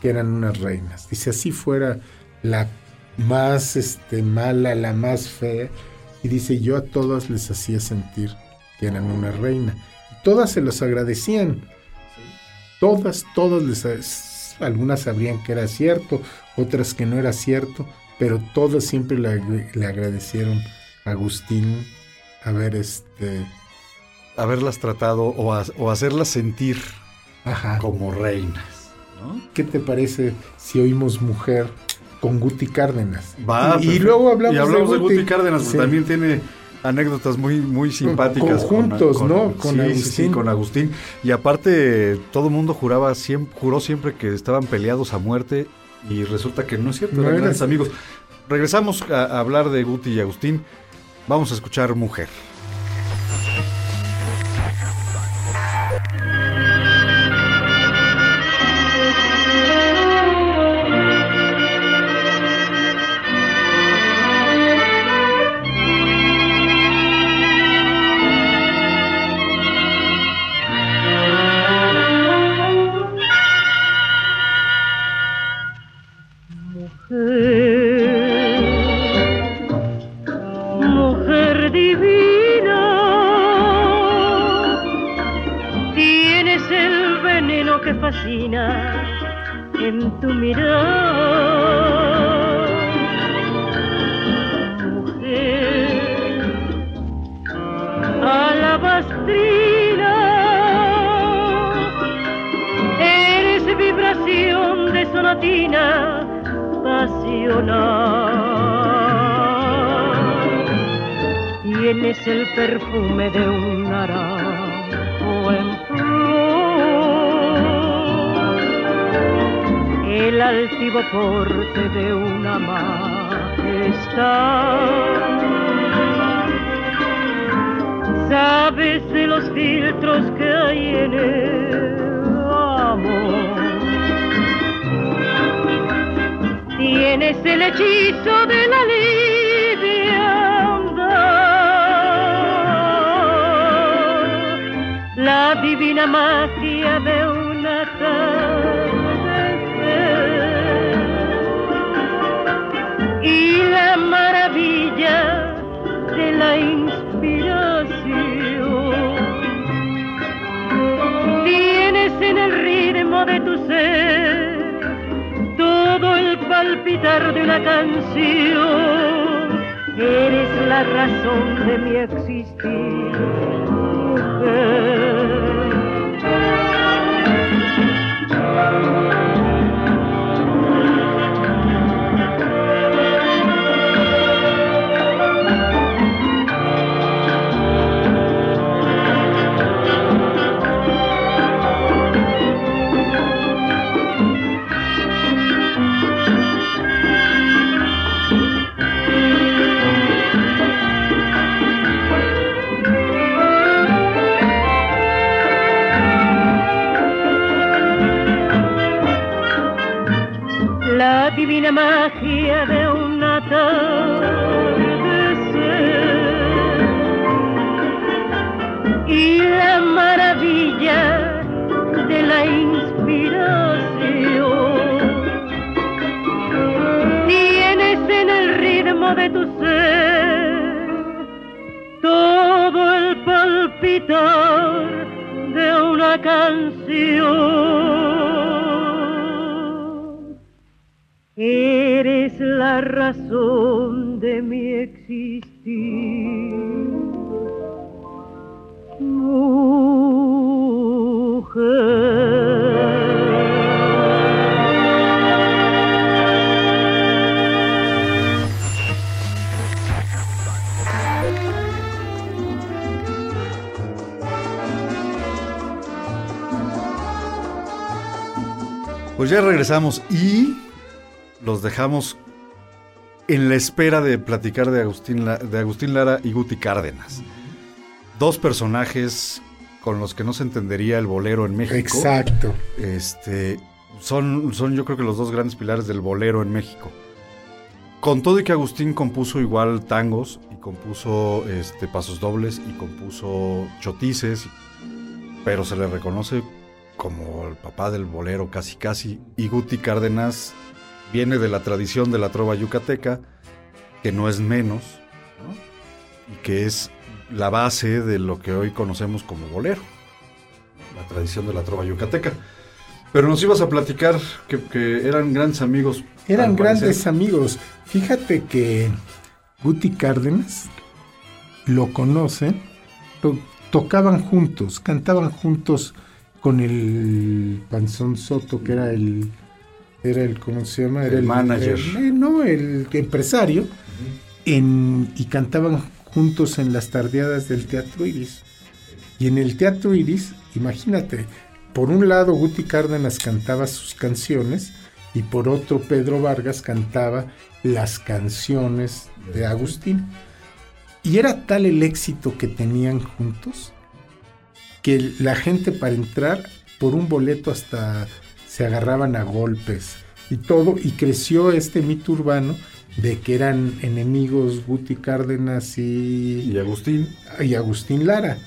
que eran unas reinas. Dice, así fuera la más este, mala, la más fea. Y dice, yo a todas les hacía sentir que eran una reina. Y todas se los agradecían. Todas, todas les... Algunas sabrían que era cierto, otras que no era cierto, pero todas siempre le, le agradecieron a Agustín haber este... Haberlas tratado o, ha- o hacerlas sentir Ajá. como reinas. ¿no? ¿Qué te parece si oímos mujer con Guti Cárdenas? Va, y, luego hablamos, y hablamos de, Guti, Guti Cárdenas, Sí. también tiene anécdotas muy, muy simpáticas. Conjuntos, ¿no? Con sí, sí, Agustín. sí, con Agustín. Y aparte, todo el mundo juraba, siem- juró siempre que estaban peleados a muerte y resulta que no es cierto, No eran era grandes amigos. Regresamos a, a hablar de Guti y Agustín. Vamos a escuchar. Mujer altivo porte de una majestad. Sabes de los filtros que hay en el amor. Tienes el hechizo de la liviandad, la divina magia de la inspiración. Tienes en el ritmo de tu ser todo el palpitar de una canción. Eres la razón de mi existir. La divina magia de un atardecer y la maravilla de la inspiración. Tienes en el ritmo de tu ser todo el palpitar de una canción. La razón de mi existir. Pues ya regresamos y los dejamos en la espera de platicar de Agustín, de Agustín Lara y Guti Cárdenas. Dos personajes con los que no se entendería el bolero en México. Exacto. Este, son, son yo creo que los dos grandes pilares del bolero en México. Con todo y que Agustín compuso igual tangos y compuso este, pasos dobles y compuso chotices, pero se le reconoce como el papá del bolero casi casi. Y Guti Cárdenas viene de la tradición de la trova yucateca, que no es menos, ¿no? y que es la base de lo que hoy conocemos como bolero, la tradición de la trova yucateca. Pero nos ibas a platicar que, que eran grandes amigos. Eran parecer. grandes amigos. Fíjate que Guti Cárdenas lo conocen, to- tocaban juntos, cantaban juntos con el Panzón Soto, que era el, era el, ¿cómo se llama? Era El manager. el- eh, no, el empresario, en- y cantaban juntos en las tardeadas del Teatro Iris. Y en el Teatro Iris, imagínate, por un lado Guti Cárdenas cantaba sus canciones y por otro Pedro Vargas cantaba las canciones de Agustín. Y era tal el éxito que tenían juntos que la gente para entrar por un boleto hasta se agarraban a golpes y todo y creció este mito urbano de que eran enemigos Guti Cárdenas y, y Agustín. y Agustín Lara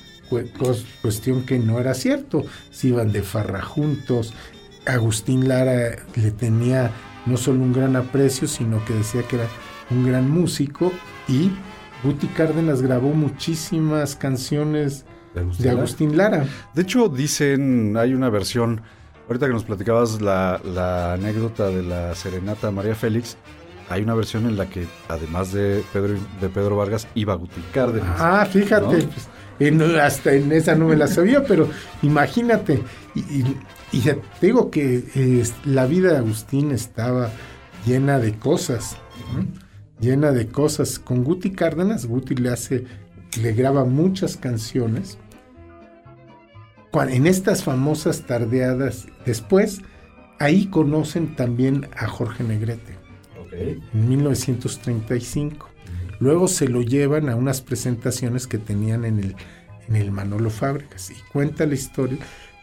cuestión que no era cierto. Se iban de farra juntos. Agustín Lara le tenía no solo un gran aprecio sino que decía que era un gran músico y Guti Cárdenas grabó muchísimas canciones de de Agustín Lara. De hecho, dicen, hay una versión, ahorita que nos platicabas la, la anécdota de la serenata María Félix, hay una versión en la que, además de Pedro, de Pedro Vargas, iba Guti Cárdenas. Ah, fíjate, ¿no? pues, en- hasta en esa no me la sabía, pero imagínate. Y, y Y ya te digo que eh, la vida de Agustín estaba llena de cosas, ¿no? llena de cosas. Con Guti Cárdenas, Guti le hace, le graba muchas canciones. En estas famosas tardeadas, después, ahí conocen también a Jorge Negrete, en 1935. Luego se lo llevan a unas presentaciones que tenían en el, en el Manolo Fábricas. Y cuenta la historia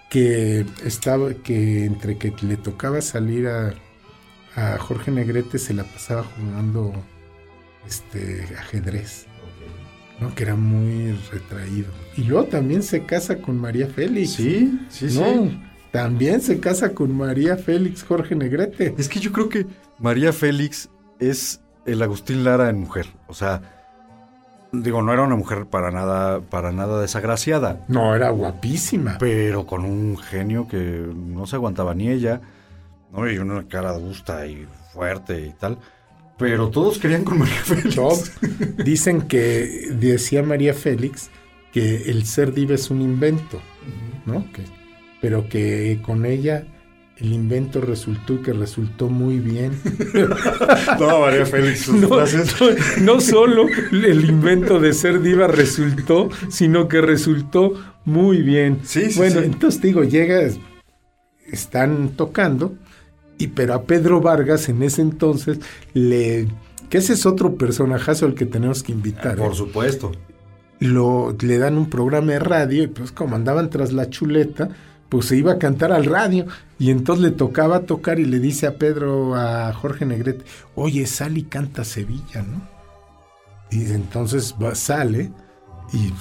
que estaba, que entre que le tocaba salir a, a Jorge Negrete se la pasaba jugando este ajedrez. ¿No? Que era muy retraído. Y luego también se casa con María Félix. Sí, sí, ¿no? sí. También se casa con María Félix Jorge Negrete. Es que yo creo que María Félix es el Agustín Lara en mujer. O sea, digo, no era una mujer para nada, para nada desagraciada. No, era guapísima. Pero con un genio que no se aguantaba ni ella, ¿no? Y una cara adusta y fuerte y tal. Pero todos querían con María Félix. Dicen que decía María Félix que el ser diva es un invento, ¿no? Que- pero que con ella el invento resultó y que resultó muy bien. No, María Félix, sus no, frases. no- no solo el invento de ser diva resultó, sino que resultó muy bien. Sí, sí, bueno, sí. entonces digo, llegas, están tocando, y pero a Pedro Vargas en ese entonces le que ese es otro personajazo al que tenemos que invitar. Por ¿eh? supuesto. Lo, le dan un programa de radio y pues como andaban tras la chuleta, pues se iba a cantar al radio y entonces le tocaba tocar y le dice a Pedro, a Jorge Negrete, oye, sal y canta Sevilla, ¿no? Y entonces va- sale y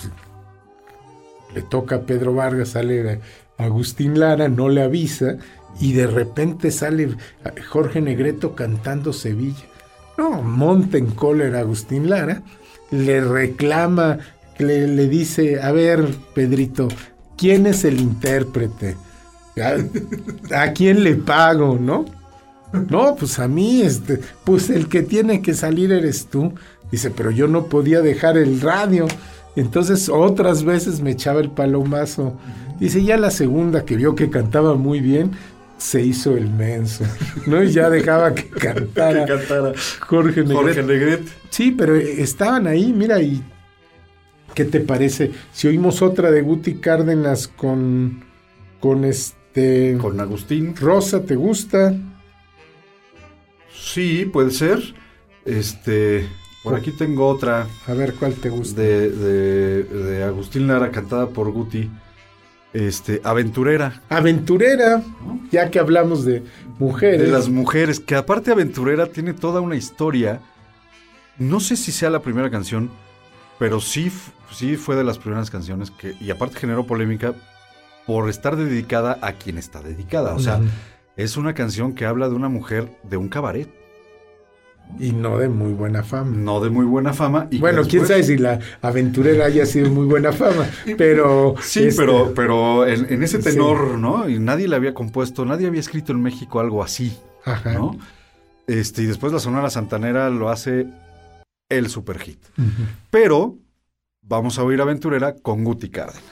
le toca a Pedro Vargas, sale Agustín Lara, no le avisa y de repente sale Jorge Negreto cantando Sevilla. No, monta en cólera Agustín Lara, le reclama, le, dice, a ver, Pedrito, ¿quién es el intérprete? ¿A, a quién le pago, no? No, pues a mí, este, pues el que tiene que salir eres tú. Dice, pero yo no podía dejar el radio. Entonces otras veces me echaba el palomazo. Dice, ya la segunda que vio que cantaba muy bien, se hizo el menso. ¿No? Y ya dejaba que cantara, Que cantara Jorge Negrete. Sí, pero estaban ahí, mira, y ¿qué te parece? Si oímos otra de Guti Cárdenas con, con este... Con Agustín. Rosa, ¿te gusta? Sí, puede ser. Este. Por aquí tengo otra. A ver, ¿cuál te gusta? De, de, de Agustín Lara, cantada por Guti. Este, Aventurera. Aventurera, ya que hablamos de mujeres. De las mujeres, que aparte Aventurera tiene toda una historia. No sé si sea la primera canción, pero sí, sí fue de las primeras canciones que, y aparte generó polémica por estar dedicada a quien está dedicada. O sea, es una canción que habla de una mujer de un cabaret. Y no de muy buena fama. No de muy buena fama. Y bueno, quién sabe si la aventurera haya sido muy buena fama, pero... Sí, este, pero, pero en, en ese Sí. tenor, ¿no? Y nadie le había compuesto, nadie había escrito en México algo así, Ajá. ¿no? Este, y después la Sonora Santanera lo hace el super hit. Pero vamos a oír Aventurera con Guti Cárdenas.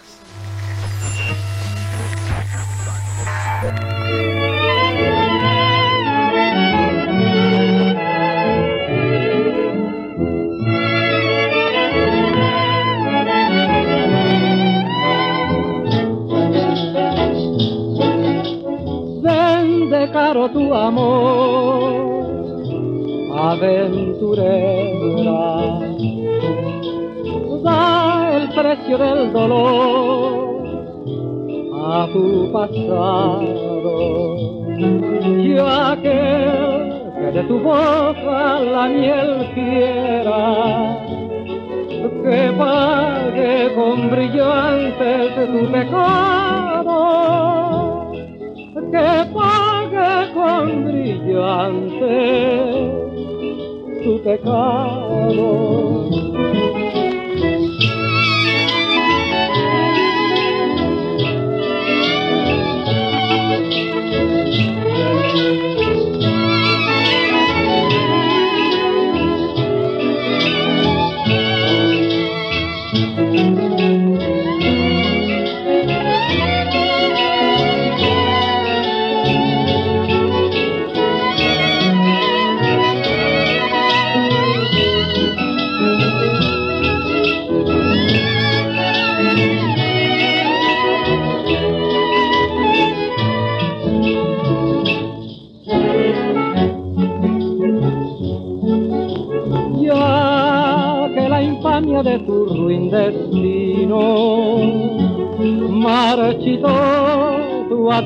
Caro tu amor, aventurera. Da el precio del dolor a tu pasado. Ya que, que de tu boca la miel quiera, que pague con brillantes de tu pecado que pague que cuán brillante tu pecado.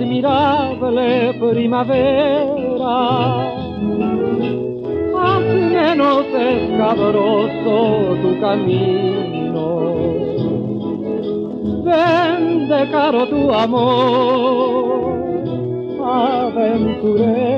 Tu admirable primavera, haz menos escabroso tu camino. Vende caro tu amor, aventurera.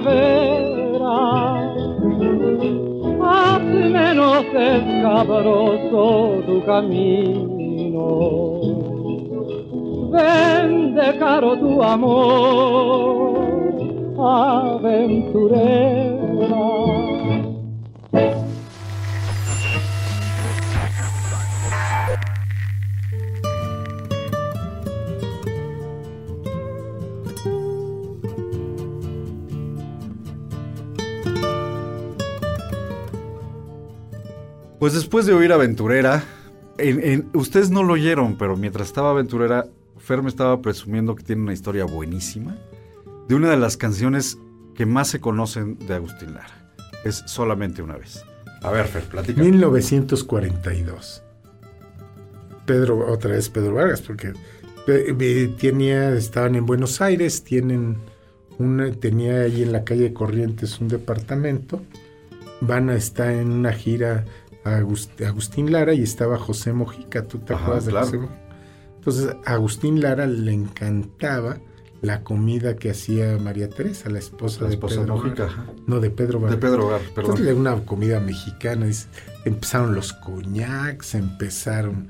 Primavera. Haz menos escabroso tu camino. Vende caro tu amor oír Aventurera, en- en- ustedes no lo oyeron, pero mientras estaba Aventurera, Fer me estaba presumiendo que tiene una historia buenísima de una de las canciones que más se conocen de Agustín Lara. Es solamente una vez. A ver, Fer, platica. 1942. Pedro, otra vez Pedro Vargas, porque tenía, estaban en Buenos Aires, tienen una, tenía ahí en la calle Corrientes un departamento. Van a estar en una gira Agust- Agustín Lara y estaba José Mojica, ¿tú te Ajá, acuerdas de claro. José Mojica? Entonces a Agustín Lara le encantaba la comida que hacía María Teresa, la esposa, La de esposa de Pedro Mojica. No, de Pedro De Vargas. Pedro Gar, perdón. Entonces, una comida mexicana. dice, empezaron los coñacs, empezaron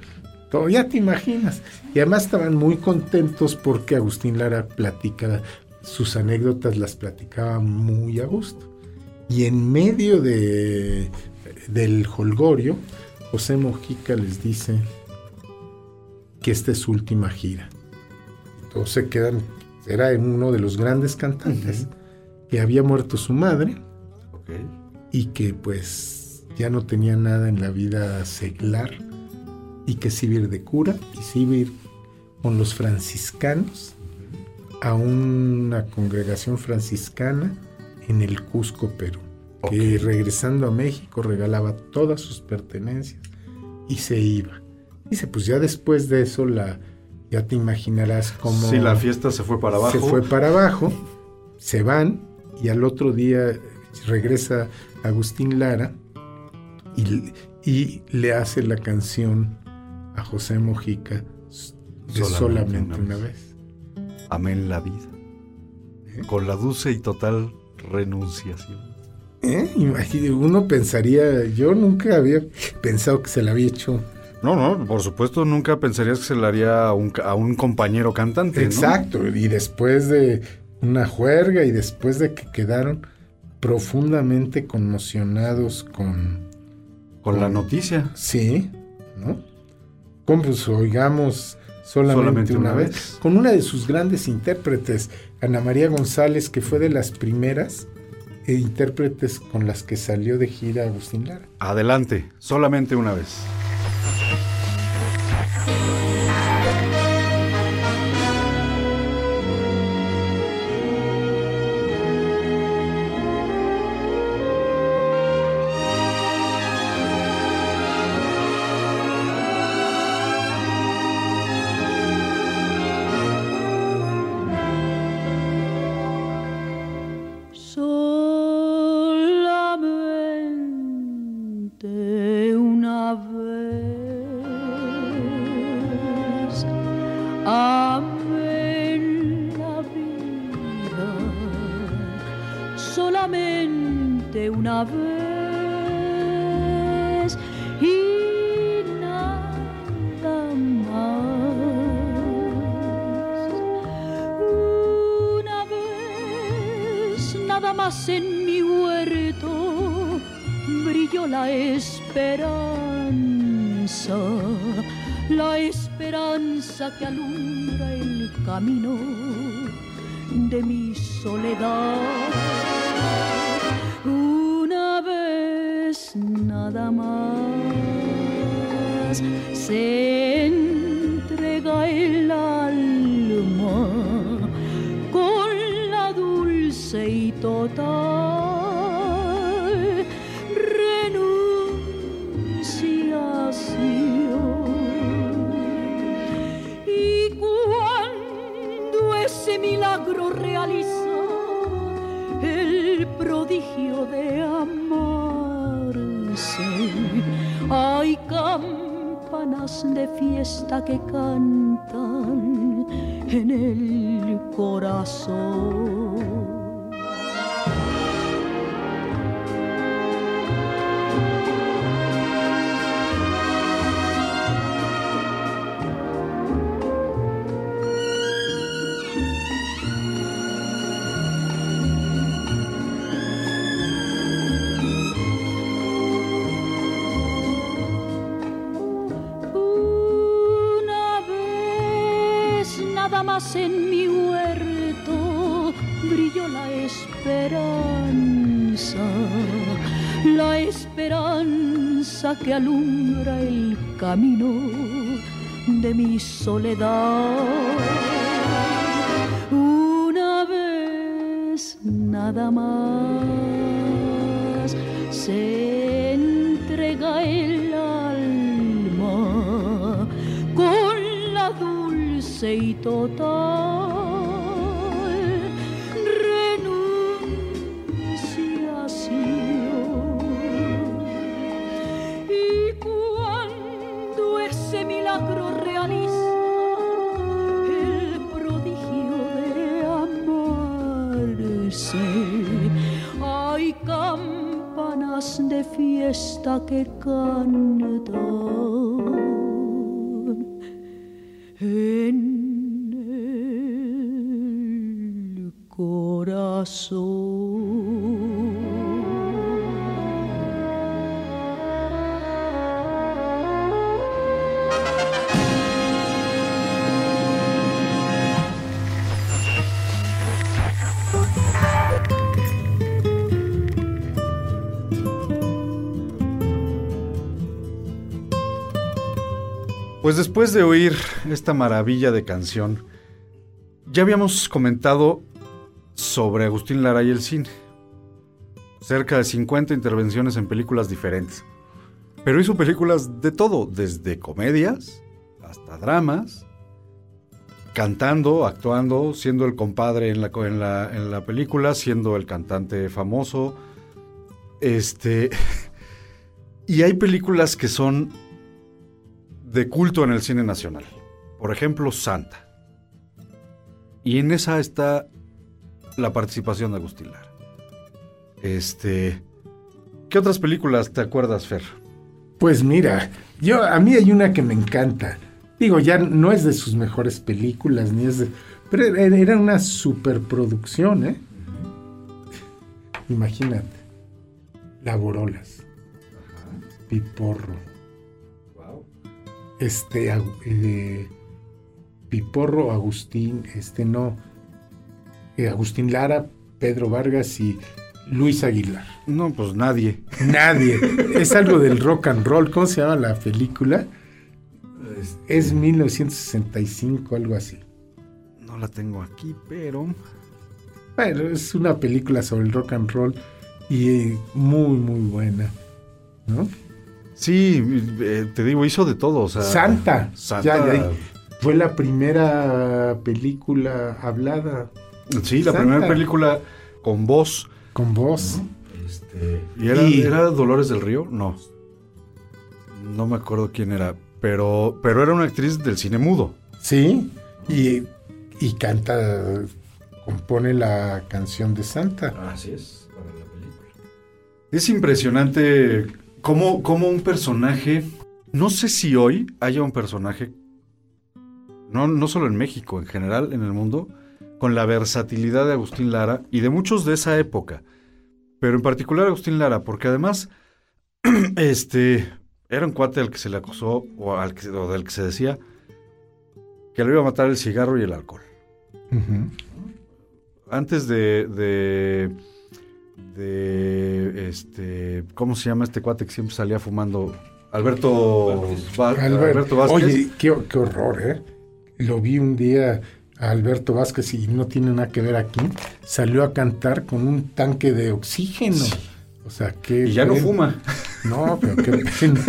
todo. Ya te imaginas. Y además estaban muy contentos porque Agustín Lara platica, sus anécdotas las platicaba muy a gusto. Y en medio de, del holgorio, José Mojica les dice que esta es su última gira. Se quedan, era uno de los grandes cantantes, que había muerto su madre y que pues ya no tenía nada en la vida seglar y que se iba a ir de cura y se iba a ir con los franciscanos a una congregación franciscana en el Cusco, Perú. Que regresando a México regalaba todas sus pertenencias y se iba. Dice, pues ya después de eso la ya te imaginarás cómo Sí, la fiesta se fue para abajo. se fue para abajo, se van y al otro día regresa Agustín Lara y, y le hace la canción a José Mojica de Solamente solamente, una una vez. Amén la vida. Con la dulce y total renunciación. ¿Eh? Imagínate, Uno pensaría, yo nunca había pensado que se la había hecho. No, no, por supuesto nunca pensarías que se le haría a un, ca- a un compañero cantante. ¿no? Exacto, y después de una juerga y después de que quedaron profundamente conmocionados con, Con la noticia. Sí, ¿no? Como pues oigamos solamente, Solamente una, una vez. vez. Con una de sus grandes intérpretes, Ana María González, que fue de las primeras eh, intérpretes con las que salió de gira Agustín Lara. Adelante. Solamente una vez. Que alumbra el camino de mi soledad. Una vez nada más se entrega el alma con la dulce y total fiesta que Pues después de oír esta maravilla de canción, ya habíamos comentado sobre Agustín Lara y el cine. Cerca de 50 intervenciones en películas diferentes. Pero hizo películas de todo, desde comedias hasta dramas, cantando, actuando, siendo el compadre en la, película, siendo el cantante famoso. Este. Y hay películas que son de culto en el cine nacional. Por ejemplo, Santa. Y en esa está la participación de Agustín Lara. Este. ¿Qué otras películas te acuerdas, Fer? Pues mira, yo a mí hay una que me encanta. Digo, ya no es de sus mejores películas, ni es de. Pero era una superproducción, ¿eh? Imagínate. Laborolas. Piporro. Este, eh, Piporro, Agustín, este no. eh, Agustín Lara, Pedro Vargas y Luis Aguilar. No, pues nadie. Nadie. es algo del rock and roll. ¿Cómo se llama la película? Es 1965, algo así. No la tengo aquí, pero. Bueno, es una película sobre el rock and roll y muy, muy buena. ¿No? Sí, eh, te digo, hizo de todo. O sea, Santa. Santa. Ya, ya, fue la primera película hablada. Sí, la primera película con voz. Con voz. ¿Y era, Y- era Dolores del Río? No. No me acuerdo quién era. Pero, pero era una actriz del cine mudo. Sí. Y, y canta, compone la canción de Santa. Así es, para la película. Es impresionante cómo, cómo un personaje. No sé si hoy haya un personaje. No, no solo en México, en general, en el mundo, con la versatilidad de Agustín Lara y de muchos de esa época. Pero en particular Agustín Lara, porque además, este, era un cuate al que se le acusó, o, al que, o del que se decía, que le iba a matar el cigarro y el alcohol. Antes de, de, de, este, ¿cómo se llama este cuate que siempre salía fumando? Alberto, Va- Albert- Alberto Vázquez. Oye, qué, qué horror, ¿eh? Lo vi un día a Alberto Vázquez y no tiene nada que ver aquí. Salió a cantar con un tanque de oxígeno. O sea, que. Y ya no fuma. No, pero qué pena.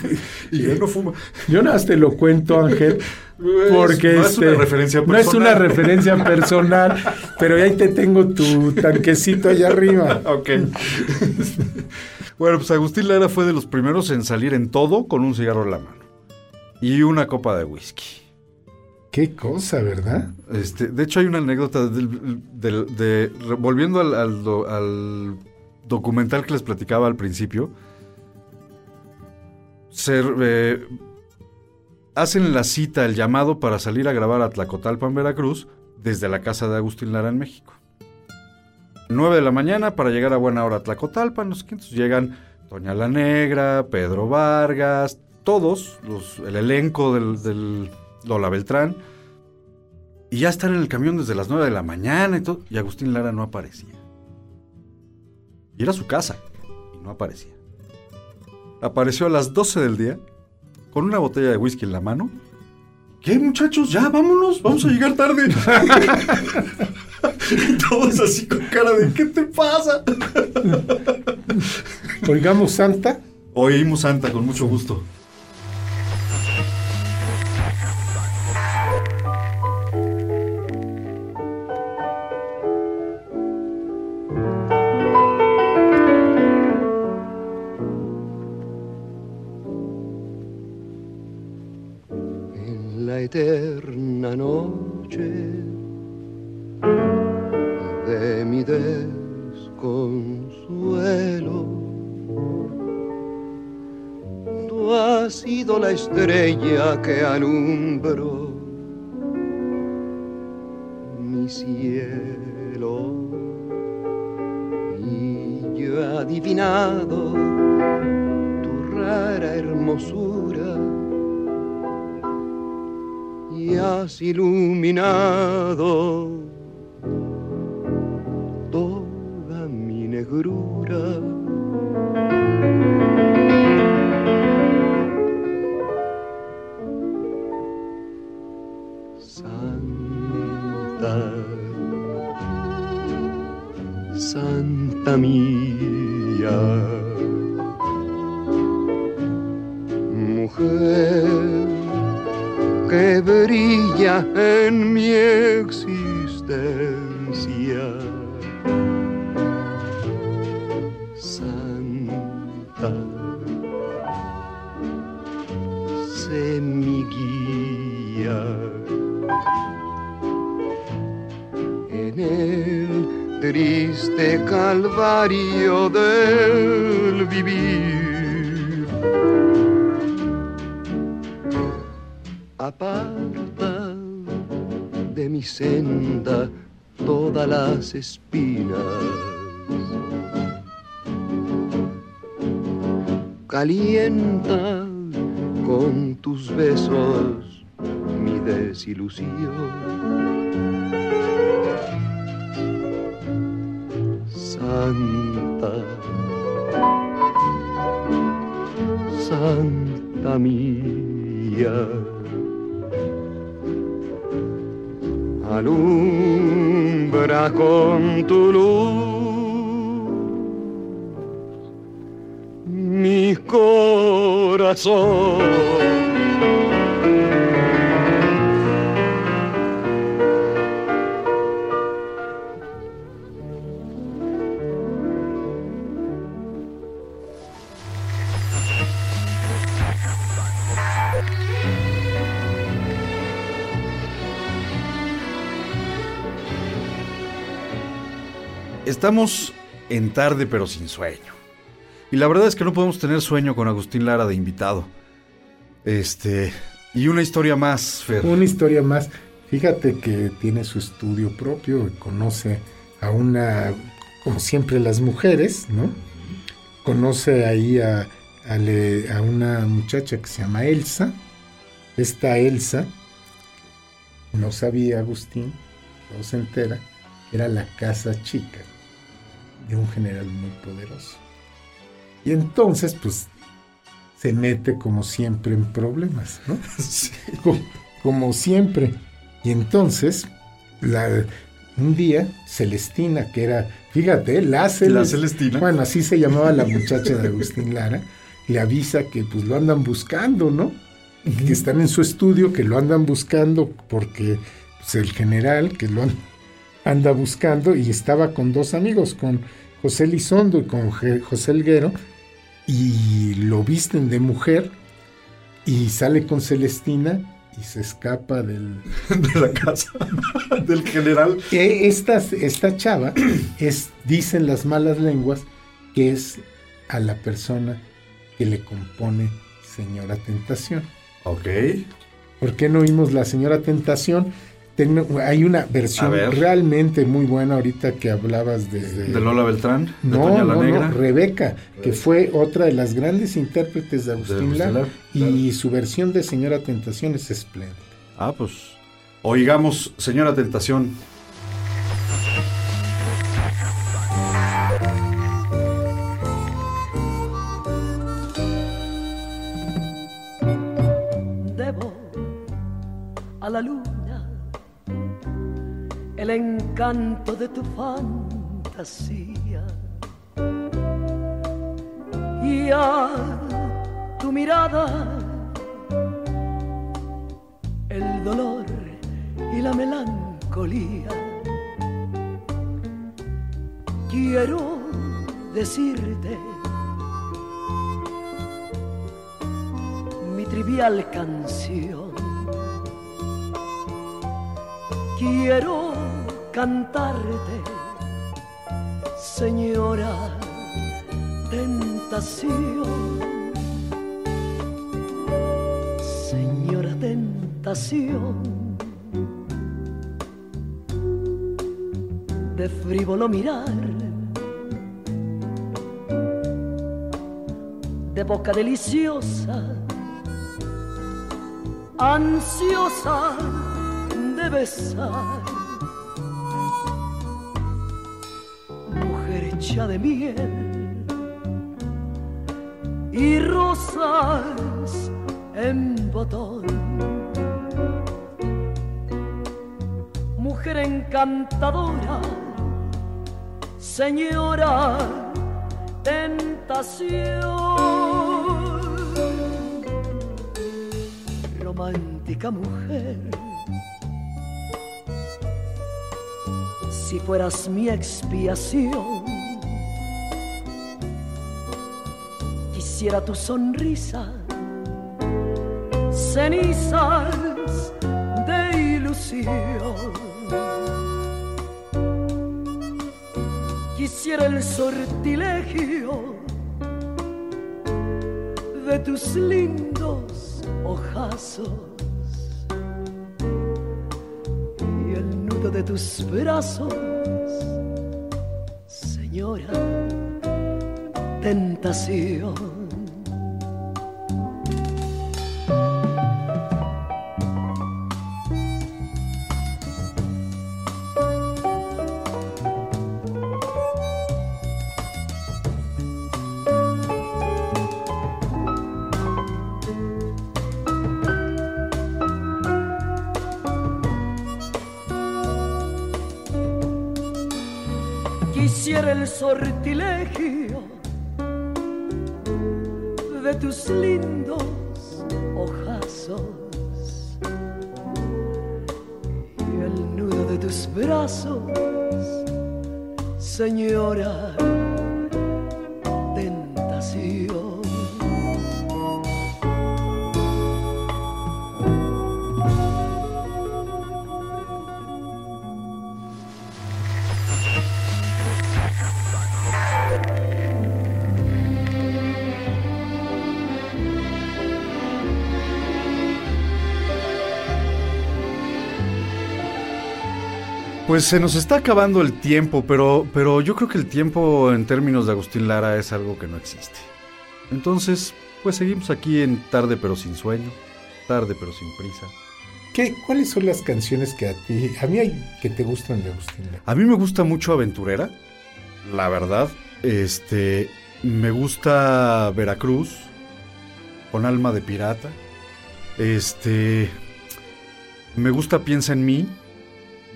y ya no fuma. Yo nada más te lo cuento, Ángel, porque no es este, una referencia no es una personal. referencia personal, pero ahí te tengo tu tanquecito allá arriba. Ok. bueno, pues Agustín Lara fue de los primeros en salir en todo con un cigarro en la mano. Y una copa de whisky. Qué cosa, ¿verdad? Este, de hecho, hay una anécdota del- del- de, volviendo al, al do- al documental que les platicaba al principio. Se, eh, hacen la cita, el llamado para salir a grabar a Tlacotalpan, Veracruz, desde la casa de Agustín Lara en México. 9 de la mañana para llegar a buena hora a Tlacotalpan, qué, entonces llegan Doña La Negra, Pedro Vargas, todos, los, el elenco del, del Lola Beltrán, y ya están en el camión desde las 9 de la mañana y todo, y Agustín Lara no aparecía. Y era su casa, y no aparecía. Apareció a las 12 del día, con una botella de whisky en la mano. ¿Qué, muchachos? Ya, vámonos, vamos a llegar tarde. Todos así con cara de, ¿qué te pasa? Oigamos Santa. Oímos Santa con mucho gusto. Eterna noche de mi desconsuelo. Tú has sido la estrella que alumbró mi cielo y yo adivinado tu rara hermosura has iluminado toda mi negrura. Santa, Santa mía, mujer brilla en mi existencia. Santa, sé mi guía en el triste calvario del vivir. Mi senda todas las espinas. Calienta con tus besos mi desilusión. Santa, Santa mía. Alumbra con tu luz mi corazón. Estamos en tarde pero sin sueño. Y la verdad es que no podemos tener sueño con Agustín Lara de invitado. Este. Y una historia más, Fer. Una historia más. Fíjate que tiene su estudio propio conoce a una, como siempre las mujeres, ¿no? Conoce ahí a, a, una muchacha que se llama Elsa. Esta Elsa, no sabía Agustín, no se entera, era la casa chica de un general muy poderoso. Y entonces, pues, se mete como siempre en problemas, ¿no? Como, siempre. Y entonces, la, un día, Celestina, que era, fíjate, la, la Celestina. Bueno, así se llamaba la muchacha de Agustín Lara, le avisa que pues lo andan buscando, ¿no? Que están en su estudio, que lo andan buscando porque pues, el general que lo anda buscando y estaba con dos amigos, con José Lizondo y con José Elguero, y lo visten de mujer y sale con Celestina y se escapa del, de la casa del general. Esta, esta chava es, dicen las malas lenguas, que es a la persona que le compone Señora Tentación. Ok. ¿Por qué no oímos la Señora Tentación? Hay una versión realmente muy buena ahorita que hablabas de... De, Lola Beltrán, de no, la Negra. No, Rebeca, que fue otra de las grandes intérpretes de Agustín, Lara, y su versión de Señora Tentación es espléndida. Ah, pues oigamos Señora Tentación. Debo a la luz el encanto de tu fantasía y a tu mirada el dolor y la melancolía. Quiero decirte mi trivial canción. Quiero cantarte, señora tentación. Señora tentación. De frívolo mirar, de boca deliciosa, ansiosa de besar de miel y rosas en botón. Mujer encantadora, señora tentación, romántica mujer. Si fueras mi expiación, quisiera tu sonrisa, cenizas de ilusión. Quisiera el sortilegio de tus lindos ojazos tus brazos, señora tentación. Sortilegio de tus lindos ojazos y el nudo de tus brazos, señora Pues se nos está acabando el tiempo, pero, pero yo creo que el tiempo en términos de Agustín Lara es algo que no existe. Entonces, pues seguimos aquí en Tarde pero sin sueño, Tarde pero sin prisa. ¿Qué, ¿Cuáles son las canciones que a ti, a mí hay que te gustan de Agustín Lara? A mí me gusta mucho Aventurera, la verdad. Este, me gusta Veracruz, con alma de pirata. Este, me gusta Piensa en mí,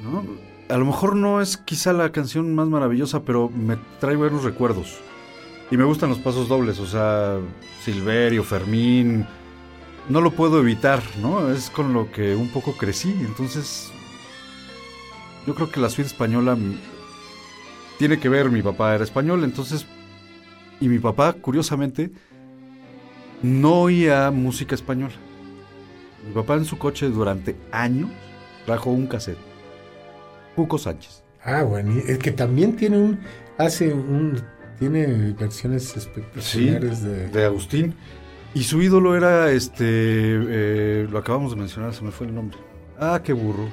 ¿no? A lo mejor no es quizá la canción más maravillosa, pero me trae buenos recuerdos. Y me gustan los pasos dobles, o sea, Silverio, Fermín, no lo puedo evitar, ¿no? Es con lo que un poco crecí, entonces yo creo que la suite española tiene que ver, mi papá era español, entonces, y mi papá, curiosamente, no oía música española. Mi papá en su coche durante años trajo un cassette Cuco Sánchez. Ah, bueno, el que también tiene un, hace un, tiene versiones espectaculares de... de Agustín. Y su ídolo era, este, eh, lo acabamos de mencionar, se me fue el nombre. Ah, qué burro.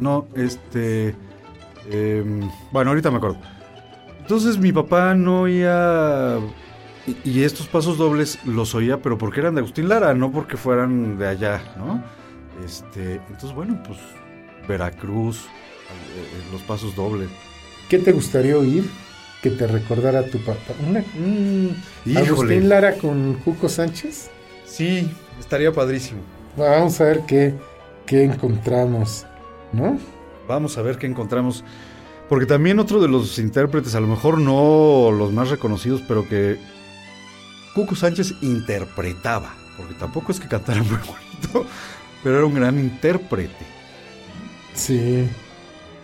No, este, em, bueno, ahorita me acuerdo. Entonces mi papá no oía, y, y, estos pasos dobles los oía, pero porque eran de Agustín Lara, no porque fueran de allá, ¿no? Este, entonces bueno, pues Veracruz, eh, eh, los pasos dobles. ¿Qué te gustaría oír que te recordara a tu papá? ¿Una, ¿Agustín Lara con Cuco Sánchez? Sí, estaría padrísimo. Vamos a ver qué, qué encontramos, ¿no? Vamos a ver qué encontramos. Porque también otro de los intérpretes, a lo mejor no los más reconocidos, pero que Cuco Sánchez interpretaba, porque tampoco es que cantara muy bonito, pero era un gran intérprete. Sí.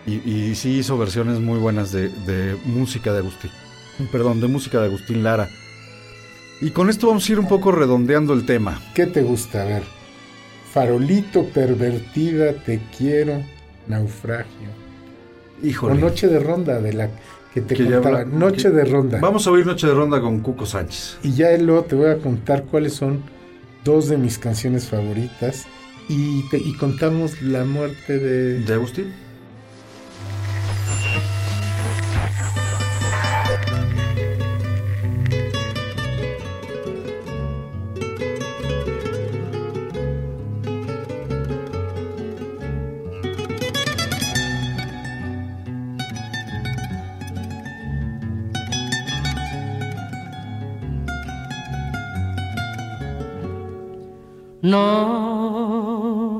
Y, sí hizo versiones muy buenas de, música de Agustín. Perdón, de música de Agustín Lara. Y con esto vamos a ir un poco redondeando el tema. ¿Qué te gusta? A ver. Farolito, pervertida, te quiero, naufragio. Híjole. O Noche de Ronda, de la que te contaba. Noche de Ronda. Vamos a oír Noche de Ronda con Cuco Sánchez. Y ya luego te voy a contar cuáles son dos de mis canciones favoritas y, y contamos la muerte de... ¿De Agustín? No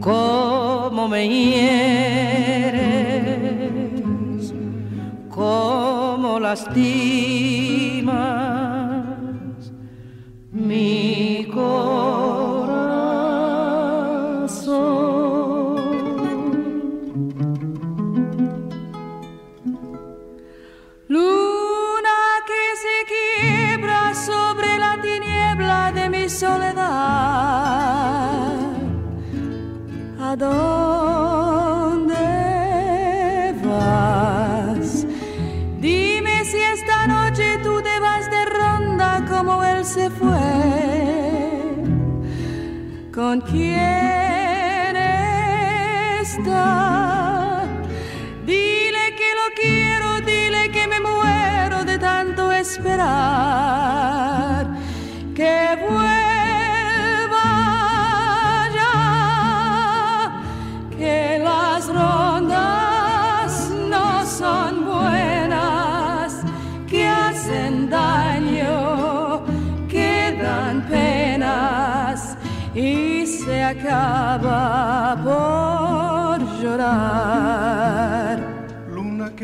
cómo me hieres, cómo lastimas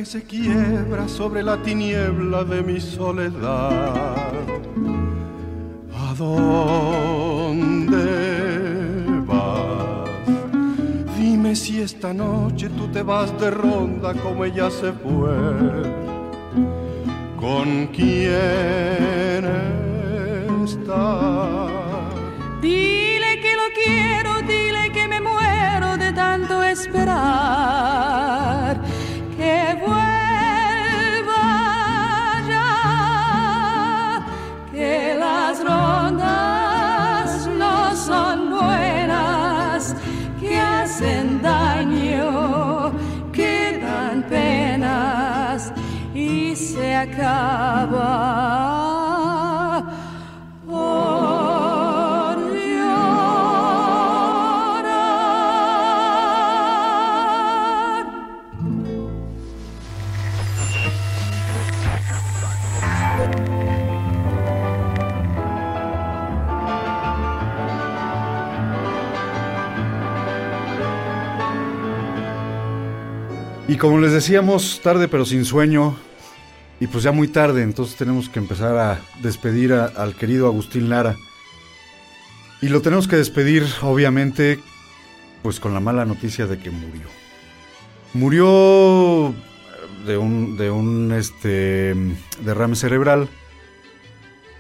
se quiebra sobre la tiniebla de mi soledad. ¿A dónde vas? Dime si esta noche tú te vas de ronda como ella se fue. ¿Con quién está? Dile que lo quiero, dile que me muero de tanto esperar. Y como les decíamos, tarde pero sin sueño, y pues ya muy tarde, entonces tenemos que empezar a despedir al querido Agustín Lara. Y lo tenemos que despedir, obviamente, pues con la mala noticia de que murió. Murió de un, de un este, derrame cerebral,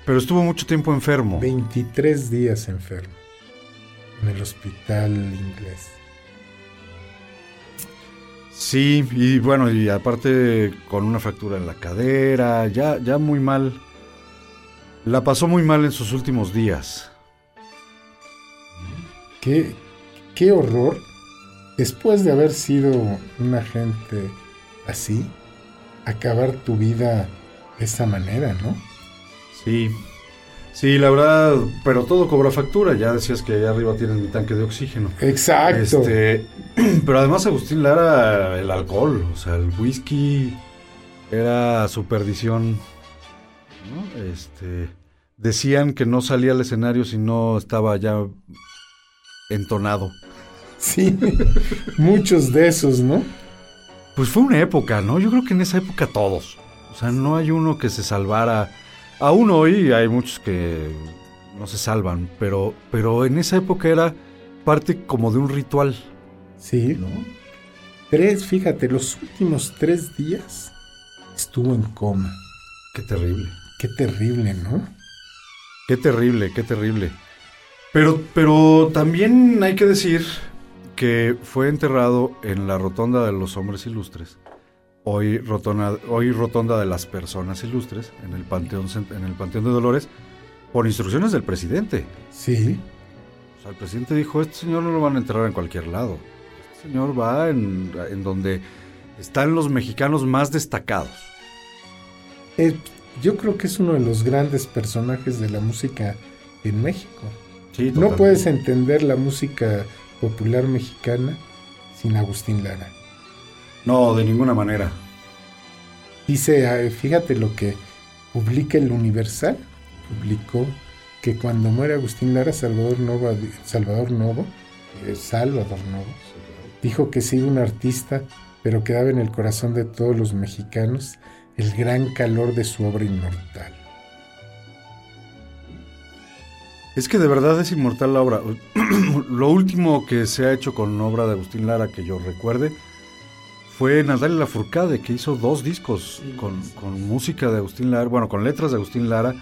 pero estuvo mucho tiempo enfermo. 23 días enfermo en el hospital inglés. Sí, y bueno, y aparte con una fractura en la cadera, ya, ya muy mal. La pasó muy mal en sus últimos días. Qué, qué horror. Después de haber sido una gente así, acabar tu vida de esa manera, ¿no? Sí, sí, la verdad, pero todo cobra factura. Ya decías que allá arriba tienes mi tanque de oxígeno. Exacto. Este, pero además Agustín Lara, el alcohol, o sea, el whisky era su perdición. ¿no? Este, decían que no salía al escenario si no estaba ya entonado. Sí, muchos de esos, ¿no? Pues fue una época, ¿no? Yo creo que en esa época todos. O sea, no hay uno que se salvara. Aún hoy hay muchos que no se salvan, pero, pero en esa época era parte como de un ritual. Sí. ¿No? Tres, fíjate, los últimos tres días estuvo en coma. Qué terrible. Qué terrible, ¿no? Qué terrible, qué terrible. Pero, pero también hay que decir que fue enterrado en la Rotonda de los Hombres Ilustres, hoy rotonda, hoy rotonda de las Personas Ilustres, en el Panteón, en el Panteón de Dolores, por instrucciones del presidente. Sí. O sea, el presidente dijo, este señor no lo van a enterrar en cualquier lado. Este señor va en, en donde están los mexicanos más destacados. Eh, yo creo que es uno de los grandes personajes de la música en México. Sí, no puedes entender la música popular mexicana sin Agustín Lara. No, de ninguna manera. Dice, fíjate lo que publica el Universal, publicó que cuando muere Agustín Lara, Salvador Novo, Salvador Novo, eh, Salvador Novo, dijo que sí un artista, pero quedaba en el corazón de todos los mexicanos el gran calor de su obra inmortal. Es que de verdad es inmortal la obra. Lo último que se ha hecho con obra de Agustín Lara que yo recuerde fue Natalia Lafourcade, que hizo dos discos con, con música de Agustín Lara, bueno, con letras de Agustín Lara.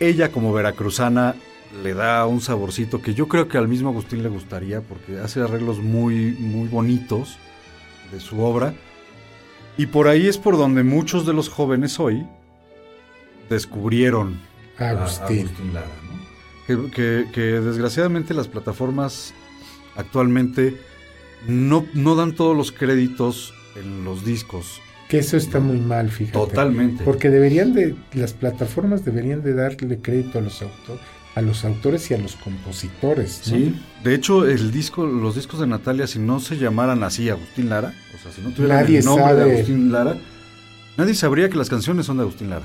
Ella como veracruzana le da un saborcito que yo creo que al mismo Agustín le gustaría porque hace arreglos muy, muy bonitos de su obra. Y por ahí es por donde muchos de los jóvenes hoy descubrieron a- a Agustín. Agustín Lara, ¿no? que, que- que desgraciadamente las plataformas actualmente no, no dan todos los créditos en los discos. Que eso está muy mal, fíjate. Totalmente. Porque deberían de, las plataformas deberían de darle crédito a los autores, a los autores y a los compositores. ¿no? Sí, de hecho el disco, los discos de Natalia, si no se llamaran así Agustín Lara, o sea, si no tuvieran Nadie el nombre sabe. de Agustín Lara, nadie sabría que las canciones son de Agustín Lara.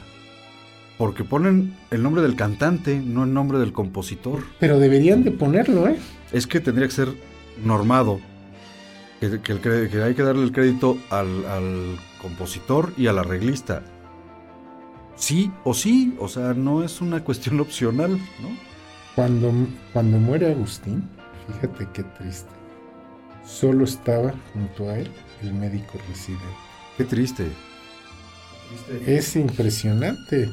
Porque ponen el nombre del cantante, no el nombre del compositor. Pero deberían de ponerlo, ¿eh? Es que tendría que ser normado. Que, que el cre- que hay que darle el crédito al, al compositor y al arreglista. Sí o sí, o sea, no es una cuestión opcional, ¿no? Cuando, cuando muere Agustín, fíjate qué triste. solo estaba junto a él el médico residente. Qué triste. Es impresionante,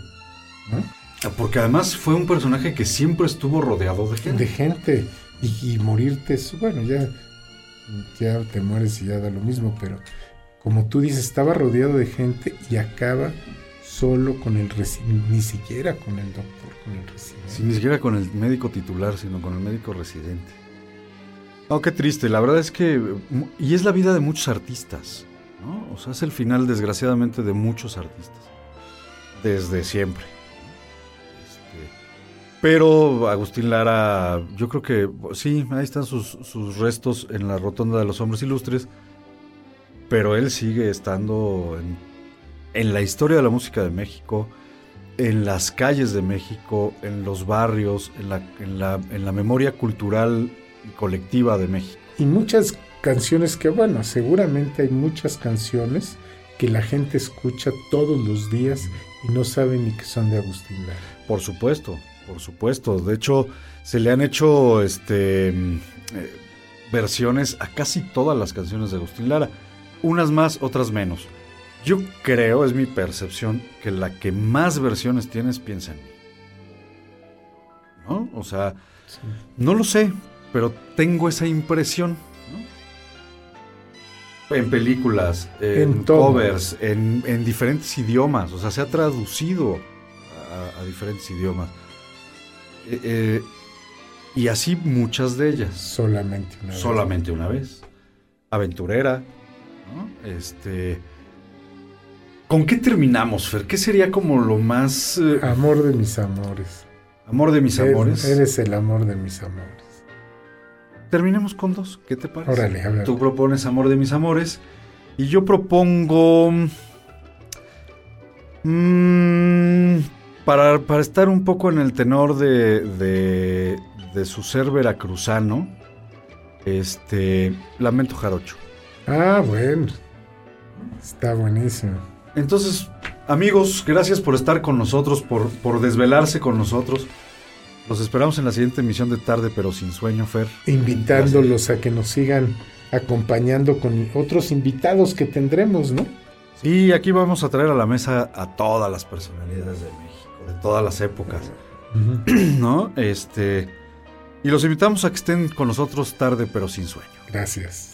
¿no? Porque además fue un personaje que siempre estuvo rodeado de gente. De gente. Y, y morirte, bueno, ya, ya te mueres y ya da lo mismo, pero como tú dices, estaba rodeado de gente y acaba solo con el reci- ni siquiera con el doctor, con el residente. Ni siquiera con el médico titular, sino con el médico residente. Oh, qué triste. La verdad es que. mu- Y es la vida de muchos artistas. ¿no? O sea, es el final, desgraciadamente, de muchos artistas. Desde siempre. Pero Agustín Lara, yo creo que sí, ahí están sus, sus restos en la rotonda de los hombres ilustres. Pero él sigue estando en, en la historia de la música de México en las calles de México, en los barrios, en la, en la, en la memoria cultural y colectiva de México. Y muchas canciones que, bueno, seguramente hay muchas canciones que la gente escucha todos los días y no sabe ni que son de Agustín Lara. Por supuesto, por supuesto. De hecho, se le han hecho este, mm, eh, versiones a casi todas las canciones de Agustín Lara. Unas más, otras menos. Yo creo, es mi percepción, que la que más versiones tiene es Piensa en mí. ¿No? O sea, no lo sé, pero tengo esa impresión. ¿no? En películas, en, covers, en, en diferentes idiomas. O sea, se ha traducido a, a diferentes idiomas. Eh, eh, y así muchas de ellas. Solamente una vez. Solamente una vez. Aventurera. ¿no? Este. ¿Con qué terminamos, Fer? ¿Qué sería como lo más. eh, Amor de mis amores. amor de mis Eres- amores? Eres el amor de mis amores. Terminemos con dos. ¿Qué te parece? Órale, ver. Tú propones amor de mis amores. Y yo propongo. mm, para, para estar un poco en el tenor de, de, de su ser veracruzano. Este. Lamento Jarocho. Ah, bueno. Está buenísimo. Entonces, amigos, gracias por estar con nosotros, por, por desvelarse con nosotros. Los esperamos en la siguiente emisión de Tarde, pero sin sueño, Fer. Invitándolos a que nos sigan acompañando con otros invitados que tendremos, ¿no? Sí, aquí vamos a traer a la mesa a todas las personalidades de México, de todas las épocas, ¿no? Este, y los invitamos a que estén con nosotros tarde, pero sin sueño. Gracias.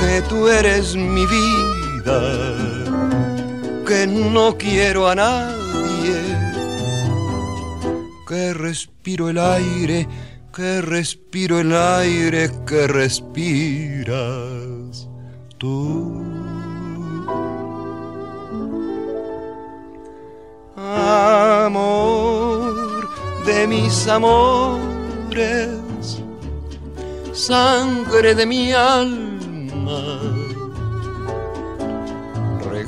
que tú eres mi vida, que no quiero a nadie, que respiro el aire, que respiro el aire que respiras tú. amor de mis amores, sangre de mi alma.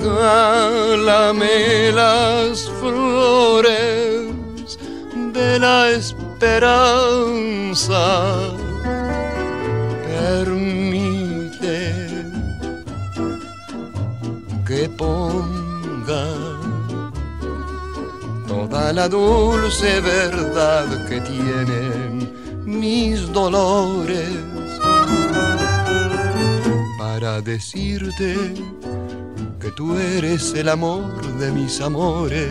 Regálame las flores de la esperanza. Permite que ponga toda la dulce verdad que tienen mis dolores para decirte que tú eres el amor de mis amores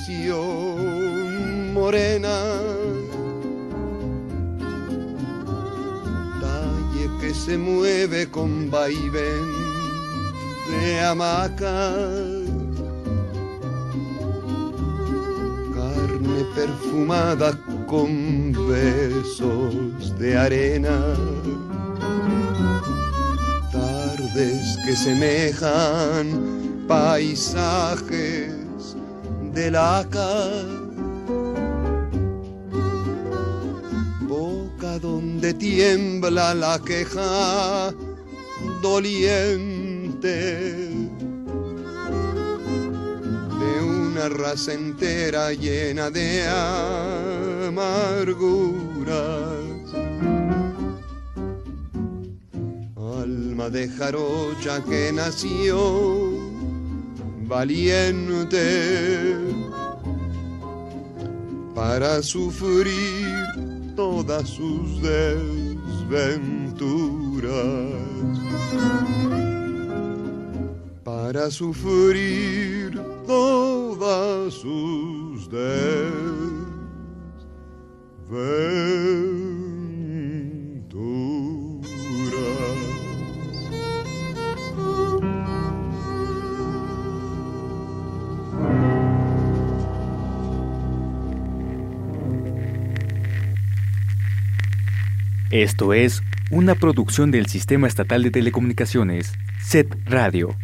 que la queja doliente de una raza entera llena de amarguras. Alma de jarocha que nació valiente para sufrir todas sus desventuras, para sufrir todas sus desventuras. Esto es una producción del Sistema Estatal de Telecomunicaciones, SET Radio.